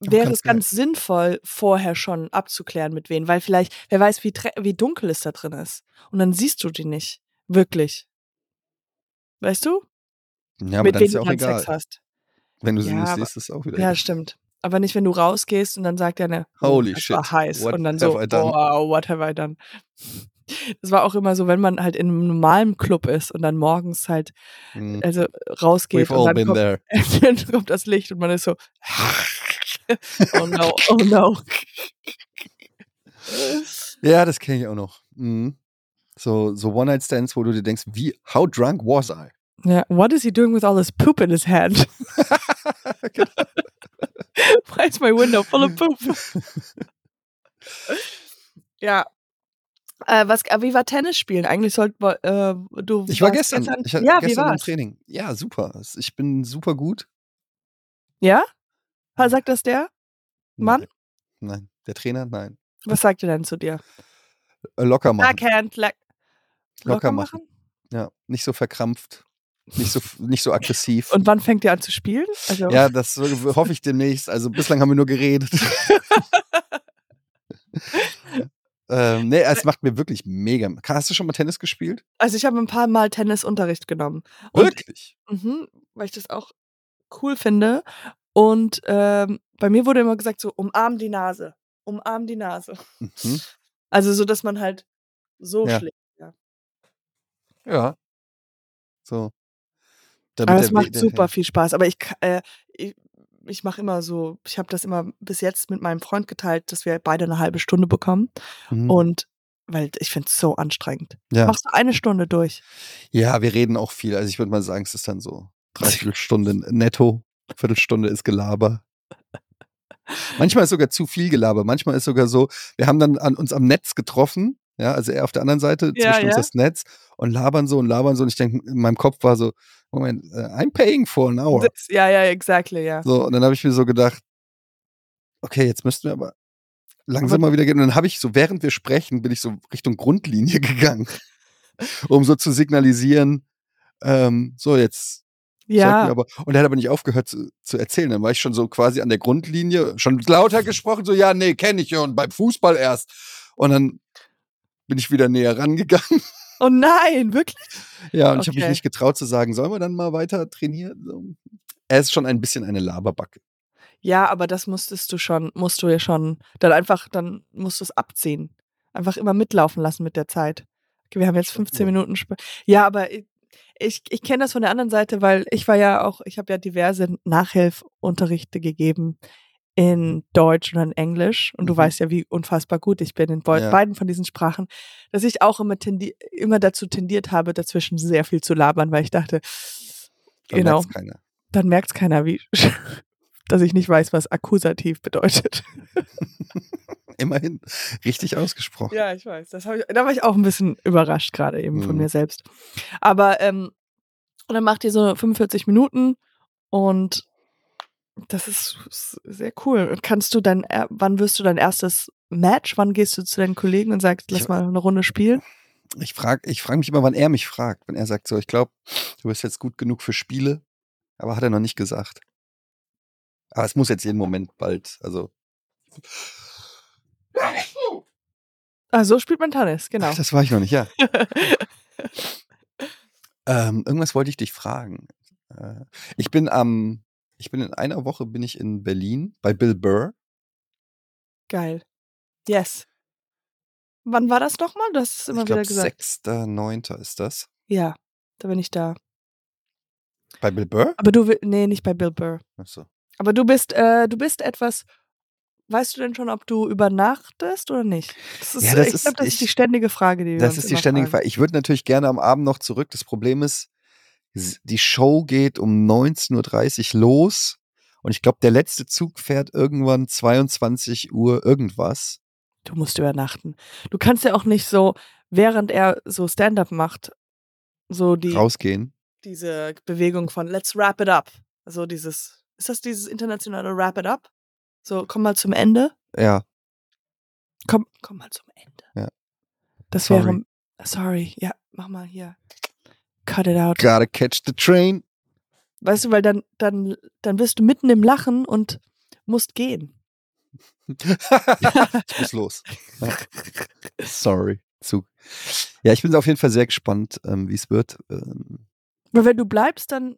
S2: wäre
S1: ganz
S2: es ganz sinnvoll, vorher schon abzuklären, mit wem, weil vielleicht, wer weiß, wie, wie dunkel es da drin ist. Und dann siehst du die nicht. Wirklich. Weißt du?
S1: Ja, aber
S2: mit
S1: dann
S2: wem
S1: ist ja
S2: du
S1: auch egal.
S2: Sex hast.
S1: Wenn du sie
S2: Ja,
S1: nicht siehst, ist es auch wieder
S2: Ja,
S1: egal.
S2: stimmt. Aber nicht, wenn du rausgehst und dann sagt einer,
S1: Holy
S2: es
S1: shit,
S2: war heiß.
S1: what
S2: und dann so, wow, what have I done? Das war auch immer so, wenn man halt in einem normalen Club ist und dann morgens halt
S1: Hm.
S2: also rausgeht
S1: We've
S2: und dann kommt, [laughs] dann kommt das Licht und man ist so, [laughs] oh no, oh no. [laughs]
S1: Ja, das kenne ich auch noch. Mhm. So, so One-Night-Stands, wo du dir denkst, wie, how drunk was I?
S2: Ja, what is he doing with all this poop in his hand? [laughs] Why is my window full of poop? ja. Äh, was, äh, wie war Tennis spielen? Eigentlich sollten wir, äh, du
S1: Ich war
S2: warst
S1: gestern, ich
S2: ja, wie
S1: gestern im
S2: war's?
S1: Training. Ja, super. Ich bin super gut.
S2: Ja? Sagt das der? Mann?
S1: Nein, nein. der Trainer, nein.
S2: Was sagt er denn zu dir?
S1: Äh, Locker machen.
S2: Backhand, le
S1: Locker machen. Ja, nicht so verkrampft, nicht so, nicht so aggressiv.
S2: Und wann fängt ihr an zu spielen? Also,
S1: ja, das hoffe ich demnächst. Also bislang haben wir nur geredet. [laughs] ähm, nee, es macht mir wirklich mega. Hast du schon mal Tennis gespielt?
S2: also ich habe ein paar Mal Tennisunterricht genommen. Und
S1: Wirklich?
S2: Mhm, weil ich das auch cool finde. Und ähm, bei mir wurde immer gesagt, so umarm die Nase. Umarm die Nase.
S1: Mhm.
S2: Also so, dass man halt so
S1: Ja.
S2: schlägt.
S1: Ja. So. Damit
S2: Aber es macht super viel Spaß. Aber ich, äh, ich, ich mache immer so, ich habe das immer bis jetzt mit meinem Freund geteilt, dass wir beide eine halbe Stunde bekommen.
S1: Mhm.
S2: Und weil ich finde es so anstrengend.
S1: ja.
S2: Machst du eine Stunde durch.
S1: ja, wir reden auch viel. Also ich würde mal sagen, es ist dann so [laughs] dreiviertel Stunde netto, Viertelstunde ist Gelaber. Manchmal ist sogar zu viel Gelaber. Manchmal ist sogar so, wir haben dann an uns am Netz getroffen, ja, also er auf der anderen Seite,
S2: Ja,
S1: zwischen uns
S2: ja.
S1: das Netz und labern so und labern so. Und ich denke, in meinem Kopf war so, Moment, äh, I'm paying for an hour.
S2: Das, ja, ja, exactly, ja.
S1: So, und dann habe ich mir so gedacht, okay, jetzt müssten wir aber langsam mal wieder gehen. Und dann habe ich so, während wir sprechen, bin ich so Richtung Grundlinie [laughs] gegangen, um so zu signalisieren, ähm, so jetzt
S2: Ja.
S1: Aber, und er hat aber nicht aufgehört zu, zu erzählen. Dann war ich schon so quasi an der Grundlinie, schon lauter gesprochen, so, ja, nee, kenne ich ja und beim Fußball erst. Und dann bin ich wieder näher rangegangen.
S2: Oh nein, wirklich? [laughs]
S1: Ja, und ich habe mich
S2: Okay.
S1: nicht getraut zu sagen, sollen wir dann mal weiter trainieren? Er ist schon ein bisschen eine Laberbacke.
S2: Ja, aber das musstest du schon, musst du ja schon, dann einfach, dann musst du es abziehen. Einfach immer mitlaufen lassen mit der Zeit. Okay, wir haben jetzt 15
S1: Ja.
S2: Minuten. Sp ja, aber ich, ich, kenne das von der anderen Seite, weil ich war ja auch, ich habe ja diverse Nachhilfunterrichte gegeben in Deutsch und in Englisch. Und du
S1: Mhm.
S2: weißt ja, wie unfassbar gut ich bin in beu-
S1: Ja.
S2: beiden von diesen Sprachen, dass ich auch immer, tendi immer dazu tendiert habe, dazwischen sehr viel zu labern, weil ich dachte,
S1: Dann
S2: genau,
S1: merkt's keiner.
S2: dann merkt keiner, wie, [laughs] dass ich nicht weiß, was Akkusativ bedeutet. [laughs]
S1: Immerhin richtig ausgesprochen.
S2: Ja, ich weiß. Das ich, da war ich auch ein bisschen überrascht gerade eben von
S1: Mhm.
S2: mir selbst. Aber ähm, und dann macht ihr so 45 Minuten und das ist sehr cool. Und kannst du dann, wann wirst du dein erstes Match? Wann gehst du zu deinen Kollegen und sagst, lass mal eine Runde spielen?
S1: Ich frage ich frag mich immer, wann er mich fragt. Wenn er sagt so, ich glaube, du bist jetzt gut genug für Spiele, aber hat er noch nicht gesagt. Aber es muss jetzt jeden Moment bald, also.
S2: Ah, so spielt man Tennis, genau.
S1: Ach, das war ich noch nicht, ja. [laughs] ähm, irgendwas wollte ich dich fragen. Äh, ich bin am, ich bin in einer Woche bin ich in Berlin bei Bill Burr.
S2: Geil. Yes. Wann war das nochmal? Du hast es immer
S1: ich
S2: wieder
S1: glaube,
S2: gesagt.
S1: 6.9. ist das.
S2: Ja, da bin ich da.
S1: Bei Bill Burr?
S2: Aber du, nee, nicht bei Bill Burr.
S1: Achso.
S2: Aber du bist, äh, du bist etwas. Weißt du denn schon, ob du übernachtest oder nicht? Das ist,
S1: Ja, das
S2: ich glaube, das ist die
S1: ich-
S2: ständige Frage, die wir
S1: Das ist die ständige
S2: fragen.
S1: Frage. Ich würde natürlich gerne am Abend noch zurück. Das Problem ist, die Show geht um 19.30 Uhr los. Und ich glaube, der letzte Zug fährt irgendwann 22 Uhr irgendwas.
S2: Du musst übernachten. Du kannst ja auch nicht so, während er so Stand-up macht, so die
S1: Rausgehen.
S2: diese Bewegung von Let's wrap it up. Also dieses, ist das dieses internationale Wrap it up? So, komm mal zum Ende.
S1: Ja.
S2: Komm, komm mal zum Ende.
S1: Ja.
S2: Das
S1: Sorry.
S2: wäre, sorry, ja, mach mal hier. Cut it out.
S1: Gotta catch the train.
S2: Weißt du, weil dann, dann, dann bist du mitten im Lachen und musst gehen. [laughs]
S1: ich muss los. Ja. Sorry. Zug. Ja, ich bin auf jeden Fall sehr gespannt, ähm, wie es wird. Ähm,
S2: Weil wenn du bleibst, dann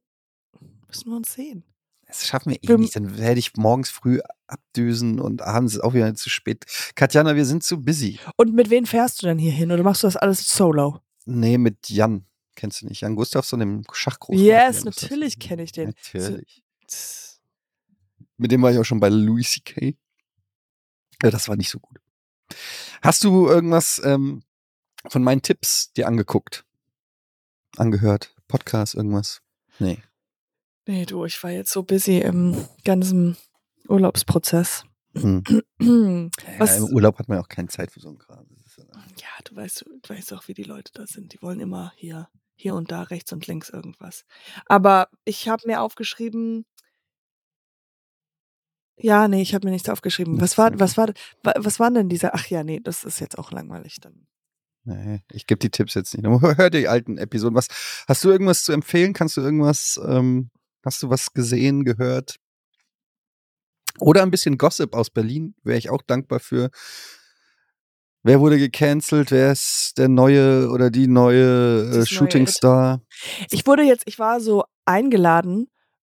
S2: müssen wir uns sehen.
S1: Das schaffen wir eh nicht. Dann werde ich morgens früh abdüsen und abends ist auch wieder zu spät. Katjana, wir sind zu busy.
S2: Und mit wem fährst du denn hier hin? Oder machst du das alles solo?
S1: Nee, mit Jan. Kennst du nicht? Jan Gustafsson, dem Schachgroßen.
S2: Yes, natürlich kenne ich den.
S1: Natürlich. Mit dem war ich auch schon bei Louis C.K. Ja, das war nicht so gut. Hast du irgendwas ähm, von meinen Tipps dir angeguckt? Angehört? Podcast, irgendwas? Nee.
S2: Nee, du, ich war jetzt so busy im ganzen Urlaubsprozess.
S1: Hm. [clears throat]
S2: Was-
S1: Ja, Im Urlaub hat man ja auch keine Zeit für so einen Kram. Ja-
S2: Ja, du weißt, du weißt auch, wie die Leute da sind. Die wollen immer hier, hier und da, rechts und links irgendwas. Aber ich habe mir aufgeschrieben. Ja, nee, ich habe mir nichts aufgeschrieben. Was war, was war, wa- was waren denn diese? Ach ja, nee, das ist jetzt auch langweilig dann.
S1: Nee, ich gebe die Tipps jetzt nicht. [laughs] Hör die alten Episoden. Was, hast du irgendwas zu empfehlen? Kannst du irgendwas, ähm, hast du was gesehen, gehört? Oder ein bisschen Gossip aus Berlin, wäre ich auch dankbar für. Wer wurde gecancelt? Wer ist der neue oder die neue äh,
S2: neue
S1: Shooting
S2: It.
S1: Star?
S2: Ich wurde jetzt, ich war so eingeladen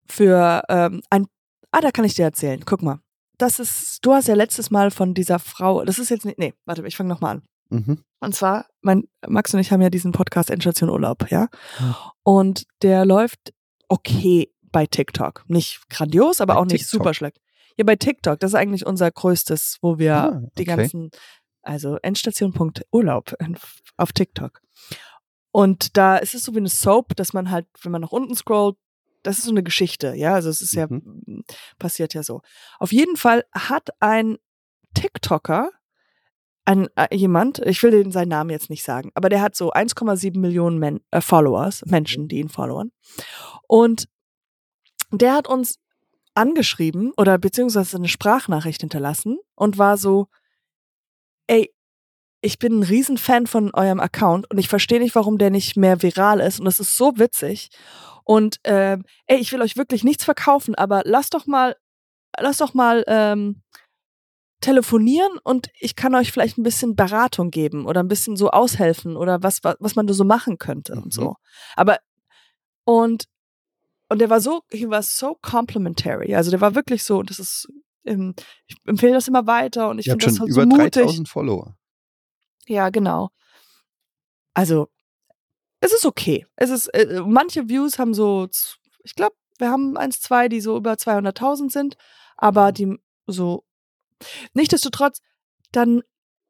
S2: für ähm, ein. Ah, da kann ich dir erzählen. Guck mal. Das ist, du hast ja letztes Mal von dieser Frau, das ist jetzt nicht, nee, warte, ich fange nochmal an.
S1: Mhm.
S2: Und zwar, mein Max und ich haben ja diesen Podcast Endstation Urlaub, ja. Und der läuft okay bei TikTok. Nicht grandios, aber
S1: Bei
S2: auch nicht
S1: TikTok?
S2: super schlecht. Ja, bei TikTok, das ist eigentlich unser größtes, wo wir
S1: Ah,
S2: die
S1: okay.
S2: ganzen, also Endstation.urlaub auf TikTok. Und da ist es so wie eine Soap, dass man halt, wenn man nach unten scrollt, das ist so eine Geschichte, ja. Also es ist ja, passiert ja so. Auf jeden Fall hat ein TikToker, ein, äh, jemand, ich will den seinen Namen jetzt nicht sagen, aber der hat so 1,7 Millionen Men äh, Followers, Menschen, die ihn followern. Und der hat uns angeschrieben oder beziehungsweise eine Sprachnachricht hinterlassen und war so, ey, ich bin ein Riesenfan von eurem Account und ich verstehe nicht, warum der nicht mehr viral ist. Und das ist so witzig. Und ähm, ey, ich will euch wirklich nichts verkaufen, aber lasst doch mal, lasst doch mal ähm, telefonieren und ich kann euch vielleicht ein bisschen Beratung geben oder ein bisschen so aushelfen oder was, was, was man da so machen könnte
S1: Mhm.
S2: und so. Aber und und der war so, he was so complimentary. Also der war wirklich so, das ist, ähm, ich empfehle das immer weiter und ich finde das
S1: schon
S2: halt so
S1: über
S2: mutig.
S1: 3000 Follower.
S2: Ja, genau. Also, es ist okay. Es ist, äh, manche Views haben so, ich glaube, wir haben eins, zwei, die so über 200.000 sind, aber die so, nichtsdestotrotz, dann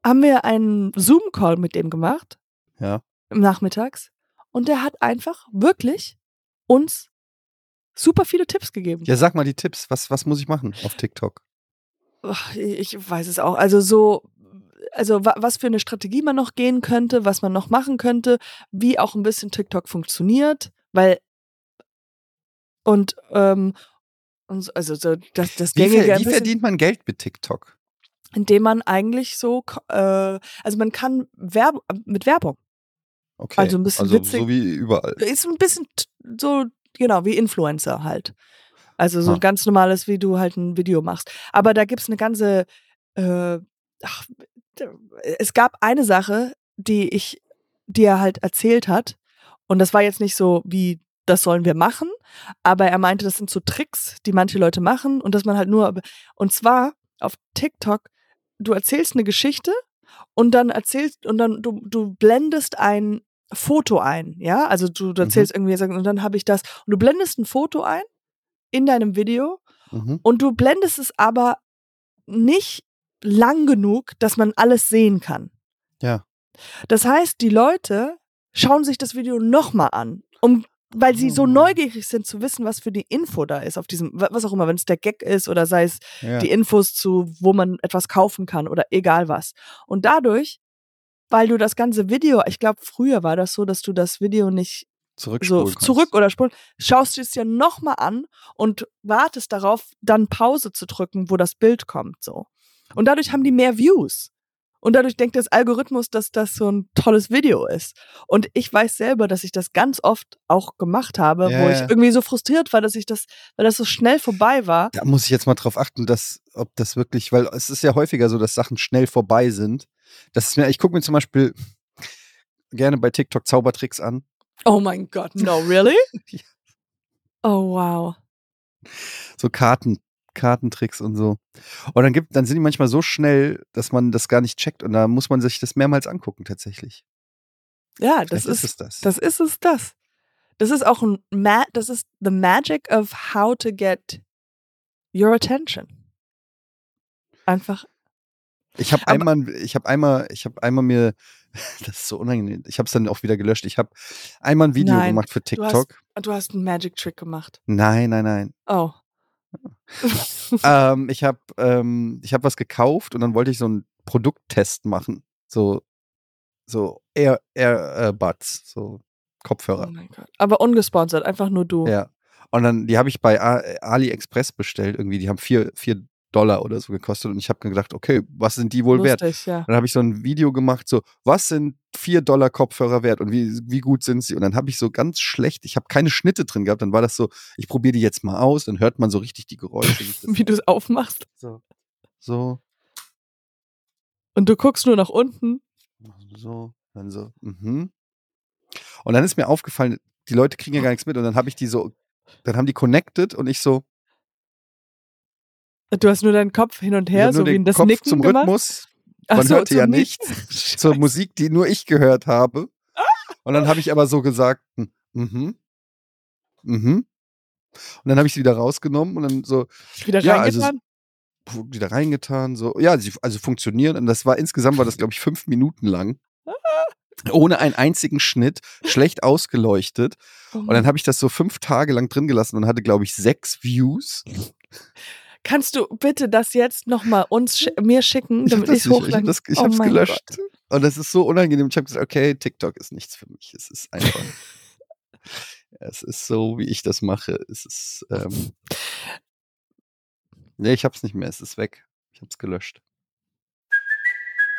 S2: haben wir einen Zoom-Call mit dem gemacht,
S1: Ja.
S2: nachmittags, und der hat einfach wirklich uns super viele Tipps gegeben.
S1: Ja, sag mal die Tipps. Was, was muss ich machen auf TikTok?
S2: Ich weiß es auch. Also so, also wa was für eine Strategie man noch gehen könnte, was man noch machen könnte, wie auch ein bisschen TikTok funktioniert, weil und ähm, also so das das
S1: Wie,
S2: gängige
S1: ver
S2: ein
S1: wie verdient man Geld mit TikTok?
S2: indem man eigentlich so äh, also man kann Werb mit Werbung
S1: Okay.
S2: Also ein bisschen
S1: also
S2: witzig.
S1: so wie überall.
S2: ist ein bisschen so genau wie Influencer halt. Also so ein ganz normales, wie du halt ein Video machst. Aber da gibt's eine ganze, äh, ach, es gab eine Sache, die ich, die er halt erzählt hat. Und das war jetzt nicht so wie, das sollen wir machen, aber er meinte, das sind so Tricks, die manche Leute machen und dass man halt nur, und zwar auf TikTok, du erzählst eine Geschichte und dann erzählst, und dann du, du blendest ein Foto ein, ja, also du, du erzählst irgendwie, und dann habe ich das, und du blendest ein Foto ein in deinem Video
S1: Mhm.
S2: und du blendest es aber nicht lang genug, dass man alles sehen kann.
S1: Ja.
S2: Das heißt, die Leute schauen sich das Video nochmal an, um, weil sie so
S1: Oh.
S2: neugierig sind zu wissen, was für die Info da ist auf diesem, wa- was auch immer, wenn es der Gag ist oder sei es
S1: ja.
S2: die Infos zu, wo man etwas kaufen kann oder egal was. Und dadurch, weil du das ganze Video, ich glaube, früher war das so, dass du das Video nicht so zurück oder spulen, schaust du es dir nochmal an und wartest darauf, dann Pause zu drücken, wo das Bild kommt, so. Und dadurch haben die mehr Views. Und dadurch denkt das Algorithmus, dass das so ein tolles Video ist. Und ich weiß selber, dass ich das ganz oft auch gemacht habe,
S1: Ja,
S2: wo ich irgendwie so frustriert war, dass ich das, weil das so schnell vorbei war.
S1: Da muss ich jetzt mal drauf achten, dass, ob das wirklich, weil es ist ja häufiger so, dass Sachen schnell vorbei sind. Das ist mir, ich gucke mir zum Beispiel gerne bei TikTok Zaubertricks an.
S2: Oh mein Gott, no, really? [laughs]
S1: Ja.
S2: Oh wow.
S1: So Karten, Kartentricks und so. Und dann gibt, dann sind die manchmal so schnell, dass man das gar nicht checkt und da muss man sich das mehrmals angucken tatsächlich.
S2: Ja, das ist,
S1: es das.
S2: Das ist es, das. Das ist auch ein Ma das ist the magic of how to get your attention. Einfach.
S1: Ich habe einmal, ich habe einmal, ich habe einmal mir, [laughs] das ist so unangenehm. Ich habe es dann auch wieder gelöscht. Ich habe einmal ein Video
S2: Nein,
S1: gemacht für
S2: Du
S1: TikTok.
S2: hast, du hast einen Magic Trick gemacht.
S1: Nein, nein, nein.
S2: Oh. [laughs]
S1: ähm, ich habe ähm, ich hab was gekauft und dann wollte ich so einen Produkttest machen. So, so Air, Airbuds, so
S2: oh
S1: Kopfhörer.
S2: mein Gott. Aber ungesponsert, einfach nur du.
S1: Ja. Und dann, die habe ich bei A AliExpress bestellt, irgendwie, die haben vier, vier Dollar oder so gekostet. Und ich habe gedacht, okay, was sind die wohl wert?
S2: Lustig, ja.
S1: Und dann habe ich so ein Video gemacht, so, was sind 4 Dollar Kopfhörer wert und wie, wie gut sind sie? Und dann habe ich so ganz schlecht, ich habe keine Schnitte drin gehabt, dann war das so, ich probiere die jetzt mal aus, dann hört man so richtig die Geräusche. Wie [laughs]
S2: du es aufmachst.
S1: so, so,
S2: Und du guckst nur nach unten.
S1: so, dann so, mhm. Und dann ist mir aufgefallen, die Leute kriegen ja gar nichts mit und dann habe ich die so, dann haben die connected und ich so,
S2: Du hast nur deinen Kopf hin und her, so wie
S1: den
S2: in das
S1: Kopf
S2: Nicken
S1: zum
S2: gemacht.
S1: Rhythmus, man
S2: so,
S1: hörte ja nichts, zur Musik, die nur ich gehört habe. Und dann habe ich aber so gesagt, hm, mhm, mhm. Und dann habe ich sie wieder rausgenommen und dann so
S2: Wieder
S1: Ja, also
S2: reingetan.
S1: fu- wieder reingetan, so, ja, sie, also funktionieren. Und das war insgesamt war das, glaube ich, fünf Minuten lang. Ohne einen einzigen Schnitt, schlecht ausgeleuchtet. Und dann habe ich das so fünf Tage lang drin gelassen und hatte, glaube ich, sechs Views.
S2: Kannst du bitte das jetzt nochmal uns schi [laughs] mir schicken,
S1: habe
S2: damit ich es hochladen
S1: das, ich
S2: Oh
S1: hab's
S2: mein
S1: gelöscht.
S2: Gott.
S1: Und das ist so unangenehm. Ich habe gesagt, okay, TikTok ist nichts für mich. Es ist einfach. [laughs] es ist so, wie ich das mache. Es ist. Ähm, [laughs] nee, ich hab's nicht mehr. Es ist weg. Ich hab's gelöscht.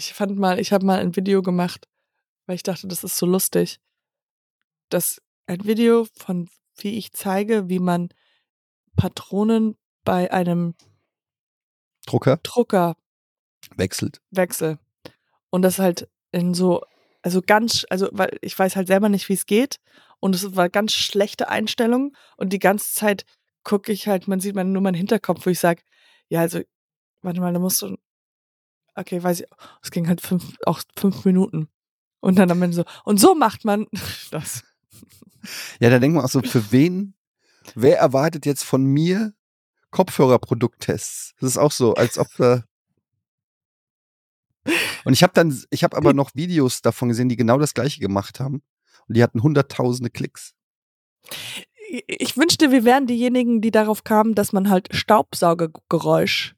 S2: Ich fand mal, ich habe mal ein Video gemacht, weil ich dachte, das ist so lustig. Das ein Video von wie ich zeige, wie man Patronen bei einem
S1: Drucker
S2: Drucker
S1: wechselt.
S2: wechsel. Und das halt in so, also ganz, also weil ich weiß halt selber nicht, wie es geht. Und es war ganz schlechte Einstellung. Und die ganze Zeit gucke ich halt, man sieht man nur meinen Hinterkopf, wo ich sage, ja, also, warte mal, da musst du, okay, weiß ich, es ging halt fünf, auch fünf Minuten. Und dann am Ende so, und so macht man [laughs] das.
S1: Ja, da denkt man auch so, für wen, wer erwartet jetzt von mir Kopfhörerprodukttests? Das ist auch so, als ob da. Und ich habe dann, ich habe aber noch Videos davon gesehen, die genau das gleiche gemacht haben. Und die hatten hunderttausende Klicks.
S2: Ich wünschte, wir wären diejenigen, die darauf kamen, dass man halt Staubsaugergeräusch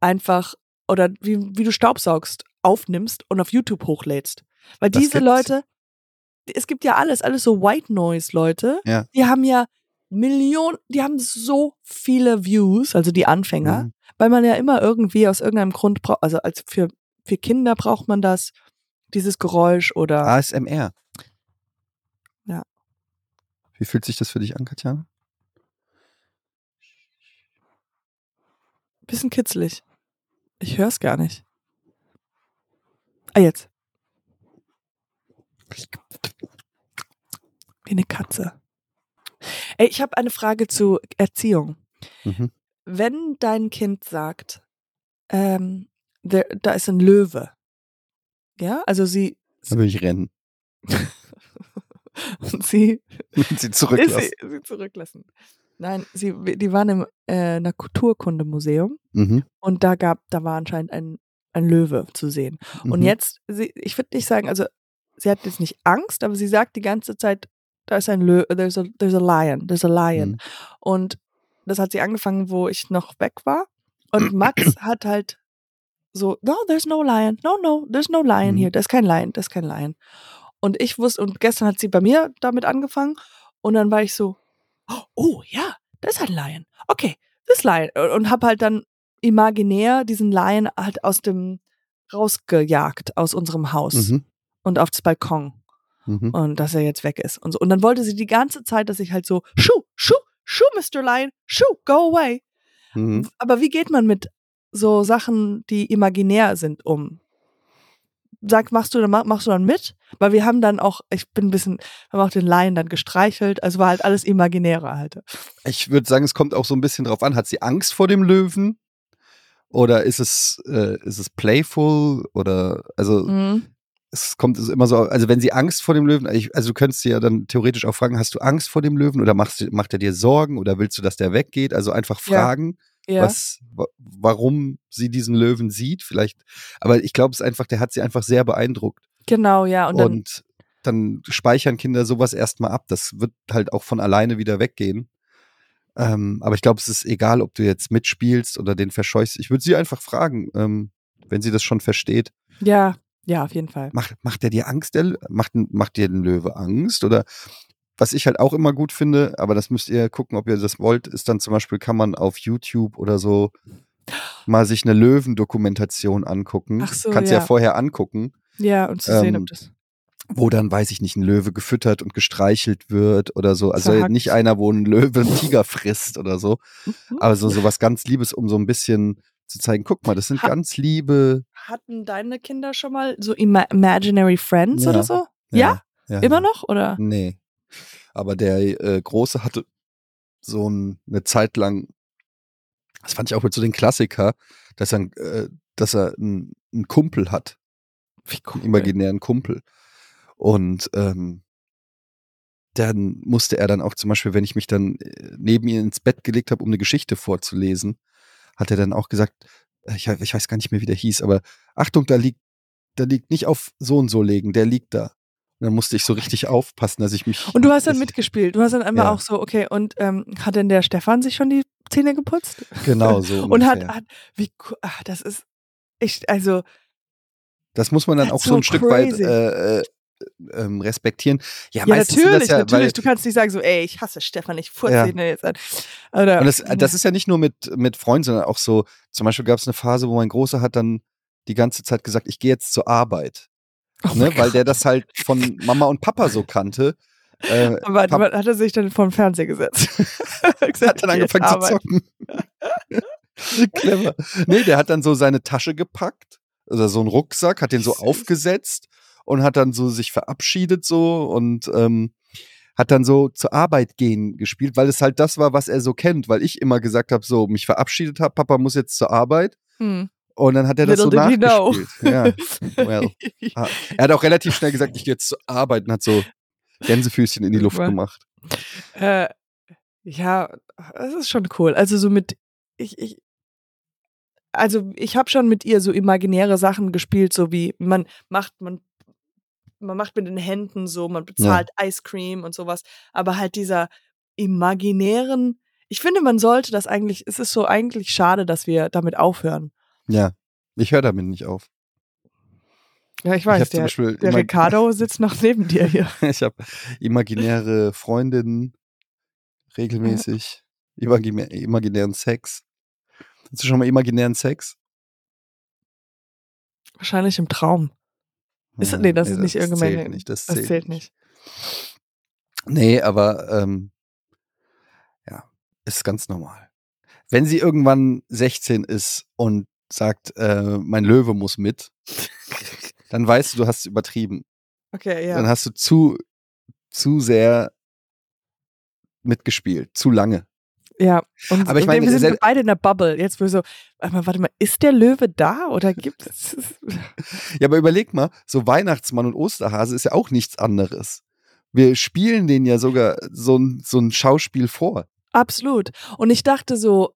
S2: einfach oder wie, wie du Staubsaugst aufnimmst und auf YouTube hochlädst. Weil
S1: Das
S2: diese
S1: gibt's.
S2: Leute, es gibt ja alles, alles so White Noise Leute,
S1: Ja.
S2: die haben ja Millionen, die haben so viele Views, also die Anfänger,
S1: Mhm.
S2: weil man ja immer irgendwie aus irgendeinem Grund braucht, also als für, für Kinder braucht man das, dieses Geräusch oder
S1: ASMR.
S2: Ja.
S1: Wie fühlt sich das für dich an, Katja?
S2: bisschen kitzlig. Ich hör's gar nicht. Ah, jetzt. Wie eine Katze. Ey, ich habe eine Frage zu Erziehung.
S1: Mhm.
S2: Wenn dein Kind sagt, ähm, there, da ist ein Löwe, ja, also sie,
S1: Da will ich rennen. [laughs]
S2: sie [laughs]
S1: sie zurücklassen.
S2: Sie, sie zurücklassen. Nein, sie, die waren im äh, Naturkundemuseum
S1: Mhm.
S2: und da gab, da war anscheinend ein, ein Löwe zu sehen. Und
S1: Mhm.
S2: jetzt, sie, ich würde nicht sagen, also sie hat jetzt nicht Angst, aber sie sagt die ganze Zeit, da ist ein Löwe, there's a, there's a lion, there's a lion.
S1: Mhm.
S2: Und das hat sie angefangen, wo ich noch weg war. Und Max [clears throat] hat halt so, no, there's no lion, no, no, there's no lion
S1: Mhm.
S2: here, da ist kein Lion, da ist kein Lion. Und ich wusste, und gestern hat sie bei mir damit angefangen und dann war ich so, oh ja, das ist ein Lion. Okay, das Lion. Und hab halt dann imaginär diesen Lion halt aus dem rausgejagt aus unserem Haus
S1: Mhm.
S2: und aufs Balkon
S1: Mhm.
S2: und dass er jetzt weg ist und so. Und dann wollte sie die ganze Zeit, dass ich halt so, schuh, schuh, schuh, Mr. Lion, schuh, go away.
S1: Mhm.
S2: Aber wie geht man mit so Sachen, die imaginär sind, um? Sag, machst du, dann mach- machst du dann mit? Weil wir haben dann auch, ich bin ein bisschen, haben auch den Lion dann gestreichelt, also war halt alles imaginärer halt.
S1: Ich würde sagen, es kommt auch so ein bisschen drauf an. Hat sie Angst vor dem Löwen? Oder ist es, äh, ist es playful? Oder, also,
S2: Mhm.
S1: es kommt es immer so, also wenn sie Angst vor dem Löwen, also du könntest sie ja dann theoretisch auch fragen, hast du Angst vor dem Löwen oder machst, macht er dir Sorgen oder willst du, dass der weggeht? Also einfach fragen,
S2: Ja.
S1: Was, wa- warum sie diesen Löwen sieht, vielleicht. Aber ich glaube es ist einfach, der hat sie einfach sehr beeindruckt.
S2: Genau, ja. Und
S1: Und,
S2: dann,
S1: dann, speichern Kinder sowas erstmal ab. Das wird halt auch von alleine wieder weggehen. Ähm, aber ich glaube, es ist egal, ob du jetzt mitspielst oder den verscheuchst. Ich würde sie einfach fragen, ähm, wenn sie das schon versteht.
S2: ja, ja, auf jeden Fall.
S1: Macht, macht der dir Angst? Der, macht, macht dir ein Löwe Angst? Oder was ich halt auch immer gut finde, aber das müsst ihr gucken, ob ihr das wollt, ist dann zum Beispiel, kann man auf YouTube oder so mal sich eine Löwendokumentation angucken.
S2: Ach so,
S1: Kannst ja.
S2: ja.
S1: vorher angucken,
S2: Ja, und zu sehen,
S1: Ähm,
S2: ob das.
S1: wo dann, weiß ich nicht, ein Löwe gefüttert und gestreichelt wird oder so. Also
S2: Zerhackt.
S1: nicht einer, wo ein Löwe einen Tiger frisst oder so. Aber so, so was ganz Liebes, um so ein bisschen zu zeigen, guck mal, das sind
S2: Ha-
S1: ganz liebe.
S2: Hatten deine Kinder schon mal so ima Imaginary Friends
S1: Ja.
S2: oder so? Ja?
S1: ja
S2: Immer noch? Oder?
S1: Nee. Aber der äh, Große hatte so ein, eine Zeit lang, das fand ich auch mit so den Klassiker, dass er, äh, dass er einen, einen Kumpel hat,
S2: Wie
S1: einen imaginären Kumpel. Und ähm, dann musste er dann auch zum Beispiel, wenn ich mich dann äh, neben ihr ins Bett gelegt habe, um eine Geschichte vorzulesen, hat er dann auch gesagt, äh, ich, ich weiß gar nicht mehr, wie der hieß, aber Achtung, da liegt der liegt nicht auf so und so legen, der liegt da. Dann musste ich so richtig aufpassen, dass ich mich.
S2: Und du hast dann mitgespielt. Du hast dann immer
S1: Ja.
S2: auch so, okay, und ähm, hat denn der Stefan sich schon die Zähne geputzt?
S1: Genau [laughs] so.
S2: Und hat,
S1: ungefähr.
S2: hat wie, ach, das ist, ich, also,
S1: Das muss man dann auch so
S2: so
S1: ein Stück weit
S2: crazy.
S1: äh, äh, ähm, respektieren. Ja,
S2: ja, natürlich,
S1: ja,
S2: natürlich.
S1: Weil,
S2: du kannst nicht sagen so, ey, ich hasse Stefan, ich furze
S1: Ja.
S2: ihn jetzt an. Oder,
S1: und das, das ist ja nicht nur mit, mit Freunden, sondern auch so, zum Beispiel gab es eine Phase, wo mein Großer hat dann die ganze Zeit gesagt, ich gehe jetzt zur Arbeit.
S2: Oh
S1: Ne, weil der das halt von Mama und Papa so kannte. Äh, [laughs]
S2: Aber
S1: Pap-
S2: hat er sich dann vor den Fernseher gesetzt. [laughs] [laughs]
S1: hat dann angefangen zu zocken. Clever. Nee, der hat dann so seine Tasche gepackt, also so einen Rucksack, hat den so aufgesetzt und hat dann so sich verabschiedet so und ähm, hat dann so zur Arbeit gehen gespielt, weil es halt das war, was er so kennt, weil ich immer gesagt habe, so mich verabschiedet habe, Papa muss jetzt zur Arbeit
S2: Hm.
S1: Und dann hat er das
S2: Little
S1: so nachgespielt. Ja, [laughs] well. Er hat auch relativ schnell gesagt, ich gehe jetzt zur Arbeit und hat so Gänsefüßchen in die Luft gemacht.
S2: Äh, ja, das ist schon cool. Also so mit, ich, ich, also ich habe schon mit ihr so imaginäre Sachen gespielt, so wie man macht, man, man macht mit den Händen so, man bezahlt Ice Cream und sowas, aber halt dieser imaginären, ich finde, man sollte das eigentlich, es ist so eigentlich schade, dass wir damit aufhören.
S1: Ja, ich höre damit nicht auf.
S2: Ja, ich
S1: ich
S2: weiß,
S1: zum
S2: der,
S1: Beispiel
S2: der Ricardo sitzt noch neben dir hier. [laughs]
S1: Ich habe imaginäre Freundinnen, regelmäßig, imagina imaginären Sex. Hast du schon mal imaginären Sex?
S2: Wahrscheinlich im Traum. Ist- nee, das ist nicht irgendwann-
S1: Zählt nicht, das,
S2: Das
S1: zählt
S2: zählt nicht.
S1: Nee, aber ähm, ja, ist ganz normal. Wenn sie irgendwann 16 ist und sagt, äh, mein Löwe muss mit, [laughs] dann weißt du, du hast es übertrieben.
S2: Okay, ja.
S1: Dann hast du zu, zu sehr mitgespielt, zu lange.
S2: Ja, und,
S1: Aber ich meine,
S2: wir sind
S1: sel-
S2: beide in der Bubble. Jetzt wo wir so, warte mal, warte mal, ist der Löwe da oder [laughs] gibt es?
S1: Ja, aber überleg mal, so Weihnachtsmann und Osterhase ist ja auch nichts anderes. Wir spielen denen ja sogar so ein, so ein Schauspiel vor.
S2: Absolut. Und ich dachte so,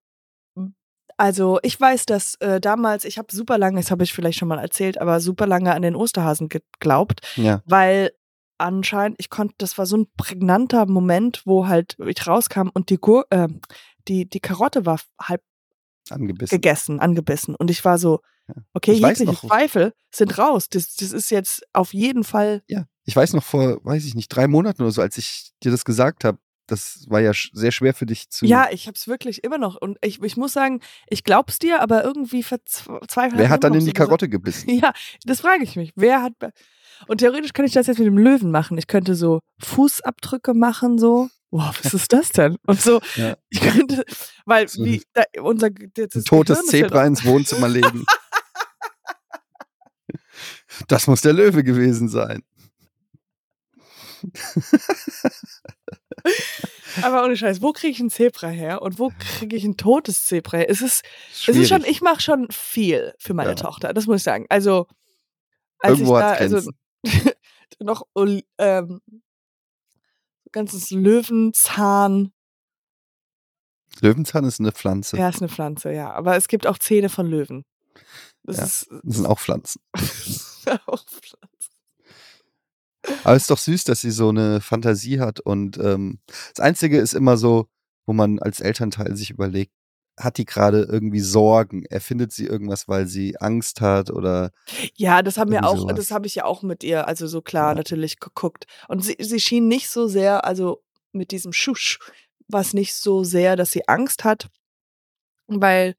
S2: also ich weiß, dass äh, damals, ich habe super lange, das habe ich vielleicht schon mal erzählt, aber super lange an den Osterhasen geglaubt,
S1: Ja.
S2: weil anscheinend, ich konnte, das war so ein prägnanter Moment, wo halt ich rauskam und die Gur äh, die, die Karotte war halb
S1: Angebissen.
S2: gegessen, angebissen. Und ich war so, okay,
S1: Ich
S2: jegliche
S1: noch-
S2: Zweifel sind raus. Das, das ist jetzt auf jeden Fall
S1: Ja. Ich weiß noch vor, weiß ich nicht, drei Monaten oder so, als ich dir das gesagt habe, das war ja sehr schwer für dich zu.
S2: Ja, ich hab's wirklich immer noch. Und ich, ich muss sagen, ich glaub's dir, aber irgendwie verzweifelt.
S1: Wer hat dann in die Karotte gebissen? [laughs]
S2: Ja, das frage ich mich. Wer hat. Und theoretisch kann ich das jetzt mit dem Löwen machen. Ich könnte so Fußabdrücke machen, so. Wow, was [laughs] ist das denn? Und so,
S1: Ja.
S2: ich könnte, weil
S1: So
S2: wie, da, unser
S1: Ein totes Zebra ins Wohnzimmer legen. [laughs] Das muss der Löwe gewesen sein. [laughs]
S2: Aber ohne Scheiß, wo kriege ich ein Zebra her und wo kriege ich ein totes Zebra her? Es ist, es ist schon, ich mache schon viel für meine
S1: Ja.
S2: Tochter, das muss ich sagen. Also, als
S1: Irgendwo
S2: ich da, also [laughs] noch ähm, ganzes Löwenzahn,
S1: Löwenzahn ist eine Pflanze.
S2: ja, ist eine Pflanze, ja. Aber es gibt auch Zähne von Löwen. Das
S1: Ja.
S2: ist
S1: Das sind auch Pflanzen. [laughs]
S2: auch Pflanze.
S1: Aber es ist doch süß, dass sie so eine Fantasie hat. Und ähm, das Einzige ist immer so, wo man als Elternteil sich überlegt, hat die gerade irgendwie Sorgen? Erfindet sie irgendwas, weil sie Angst hat? Oder
S2: Ja, das haben wir auch,
S1: sowas.
S2: das habe ich ja auch mit ihr, also so klar
S1: Ja.
S2: natürlich geguckt. Und sie, sie schien nicht so sehr, also mit diesem Schusch, was nicht so sehr, dass sie Angst hat, weil,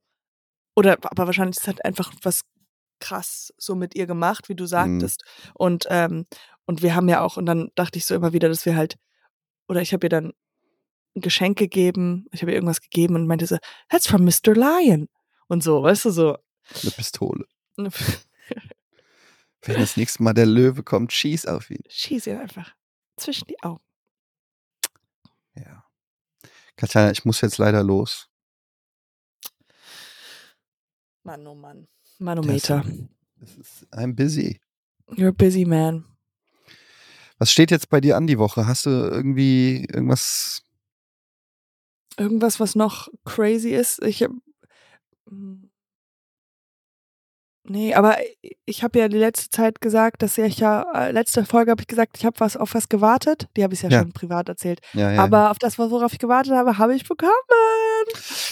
S2: oder, aber wahrscheinlich es hat einfach was krass so mit ihr gemacht, wie du sagtest. Und, ähm, und wir haben ja auch, und dann dachte ich so immer wieder, dass wir halt, oder ich habe ihr dann ein Geschenk gegeben, ich habe ihr irgendwas gegeben und meinte so, that's from Mr. Lion. Und so, weißt du, so.
S1: eine Pistole? [laughs] Wenn das nächste Mal der Löwe kommt, schieß auf ihn.
S2: Schieß ihn einfach zwischen die Augen.
S1: Ja. Katjana, ich muss jetzt leider los.
S2: Mann, oh Mann. Manometer.
S1: Es ist, I'm busy.
S2: You're a busy man.
S1: Was steht jetzt bei dir an die Woche? Hast du irgendwie irgendwas?
S2: Irgendwas, was noch crazy ist? Ich hab, Hm. Nee, aber ich habe ja die letzte Zeit gesagt, dass ich ja, äh, letzte Folge habe ich gesagt, ich habe was auf was gewartet. Die habe ich ja,
S1: Ja.
S2: schon privat erzählt.
S1: Ja, ja.
S2: Aber auf das, worauf ich gewartet habe, habe ich bekommen.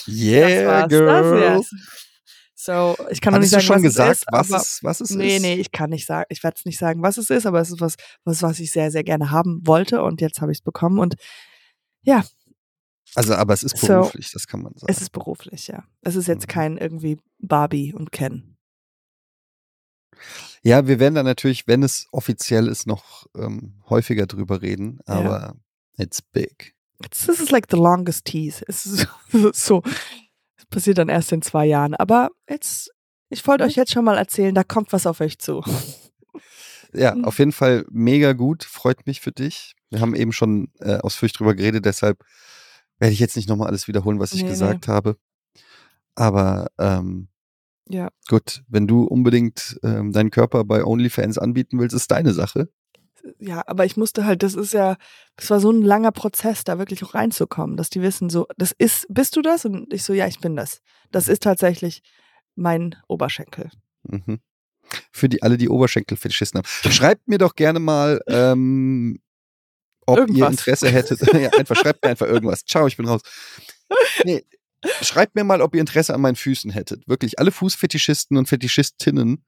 S1: yeah,
S2: das war's.
S1: girl.
S2: Das wär's. So, ich kann nicht
S1: Hattest du
S2: sagen,
S1: schon
S2: was
S1: gesagt,
S2: es ist,
S1: was, es, was es
S2: nee,
S1: ist?
S2: nee, ich kann nicht sagen, ich werde es nicht sagen, was es ist, aber es ist was, was, was ich sehr, sehr gerne haben wollte und jetzt habe ich es bekommen und ja,
S1: Also, aber es ist
S2: So,
S1: beruflich, das kann man sagen.
S2: es ist beruflich, ja. Es ist jetzt
S1: Mhm.
S2: kein irgendwie Barbie und Ken.
S1: Ja, wir werden da natürlich, wenn es offiziell ist, noch ähm, häufiger drüber reden, aber it's big.
S2: It's, this is like the longest tease. Es ist [laughs] so, passiert dann erst in zwei Jahren. Aber jetzt, ich wollte euch jetzt schon mal erzählen, da kommt was auf euch zu.
S1: Ja,
S2: Mhm.
S1: auf jeden Fall mega gut, freut mich für dich. Wir haben eben schon äh, ausführlich drüber geredet, deshalb werde ich jetzt nicht nochmal alles wiederholen, was ich
S2: Nee, nee.
S1: gesagt habe. Aber ähm,
S2: Ja.
S1: gut, wenn du unbedingt ähm, deinen Körper bei OnlyFans anbieten willst, ist deine Sache.
S2: Ja, aber ich musste halt, das ist ja, das war so ein langer Prozess, da wirklich auch reinzukommen, dass die wissen, so, das ist, bist du das? Und ich so, ja, ich bin das. Das ist tatsächlich mein Oberschenkel.
S1: Mhm. Für die alle, die Oberschenkelfetischisten haben. Schreibt mir doch gerne mal, ähm, ob ihr
S2: Irgendwas.
S1: Interesse hättet. [laughs] ja, einfach, schreibt mir einfach irgendwas. Ciao, ich bin raus. Nee, schreibt mir mal, ob ihr Interesse an meinen Füßen hättet. Wirklich, alle Fußfetischisten und Fetischistinnen.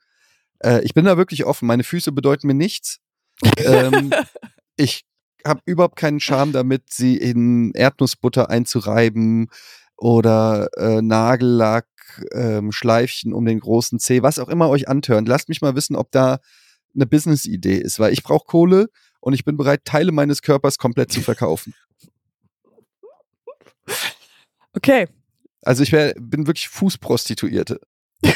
S1: Äh, ich bin da wirklich offen. Meine Füße bedeuten mir nichts. Ähm, [laughs] ich habe überhaupt keinen Charme damit, sie in Erdnussbutter einzureiben oder äh, Nagellack, ähm, Schleifchen um den großen Zeh, was auch immer euch antörnt. Lasst mich mal wissen, ob da eine Business-Idee ist, weil ich brauche Kohle und ich bin bereit, Teile meines Körpers komplett zu verkaufen.
S2: Okay.
S1: Also ich wär, bin wirklich Fußprostituierte. [laughs]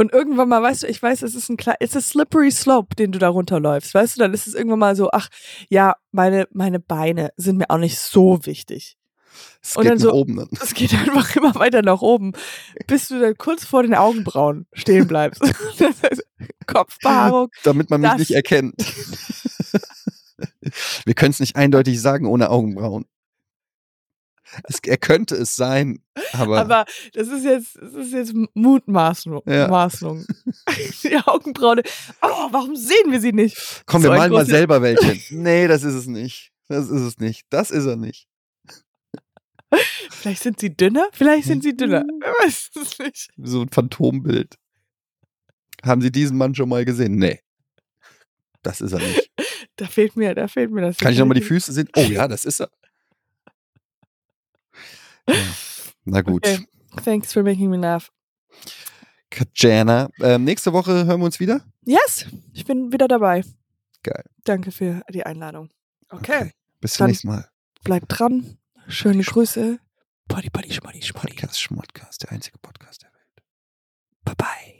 S2: Und irgendwann mal, weißt du, ich weiß, es ist ein klar, es ist slippery slope, den du da runterläufst. Weißt du, dann ist es irgendwann mal so, ach, ja, meine, meine Beine sind mir auch nicht so wichtig.
S1: Es
S2: Und
S1: geht
S2: dann
S1: nach
S2: so-
S1: oben dann. [laughs]
S2: Es geht einfach immer weiter nach oben, bis du dann kurz vor den Augenbrauen stehen bleibst. Das [laughs] heißt, Kopfbehaarung.
S1: damit man mich nicht erkennt. [laughs] Wir können es nicht eindeutig sagen ohne Augenbrauen. Es, er könnte es sein, aber,
S2: Aber das ist jetzt, das ist jetzt Mutmaßung.
S1: Ja. [laughs]
S2: Die Augenbrauen. Oh, warum sehen wir sie nicht?
S1: komm,
S2: so
S1: wir
S2: ein
S1: malen mal selber [laughs] welche. Nee, das ist es nicht. Das ist es nicht. Das ist er nicht.
S2: Vielleicht sind sie dünner, vielleicht sind sie dünner. [laughs] Wer weiß es nicht.
S1: So ein Phantombild. Haben Sie diesen Mann schon mal gesehen? Nee. Das ist er nicht.
S2: Da fehlt mir, da fehlt mir das.
S1: Kann ich nochmal die Füße sehen? Oh ja, das ist er. Na gut.
S2: Okay. Thanks for making me laugh.
S1: Katjana. Ähm, nächste Woche hören wir uns wieder.
S2: Yes, ich bin wieder dabei.
S1: Geil.
S2: Danke für die Einladung. Okay,
S1: Bis zum nächsten Mal.
S2: bleibt dran. Schöne Grüße. Potty, potty, schmoddy, schmoddy.
S1: Podcast Schmodcast, der einzige Podcast der Welt.
S2: Bye,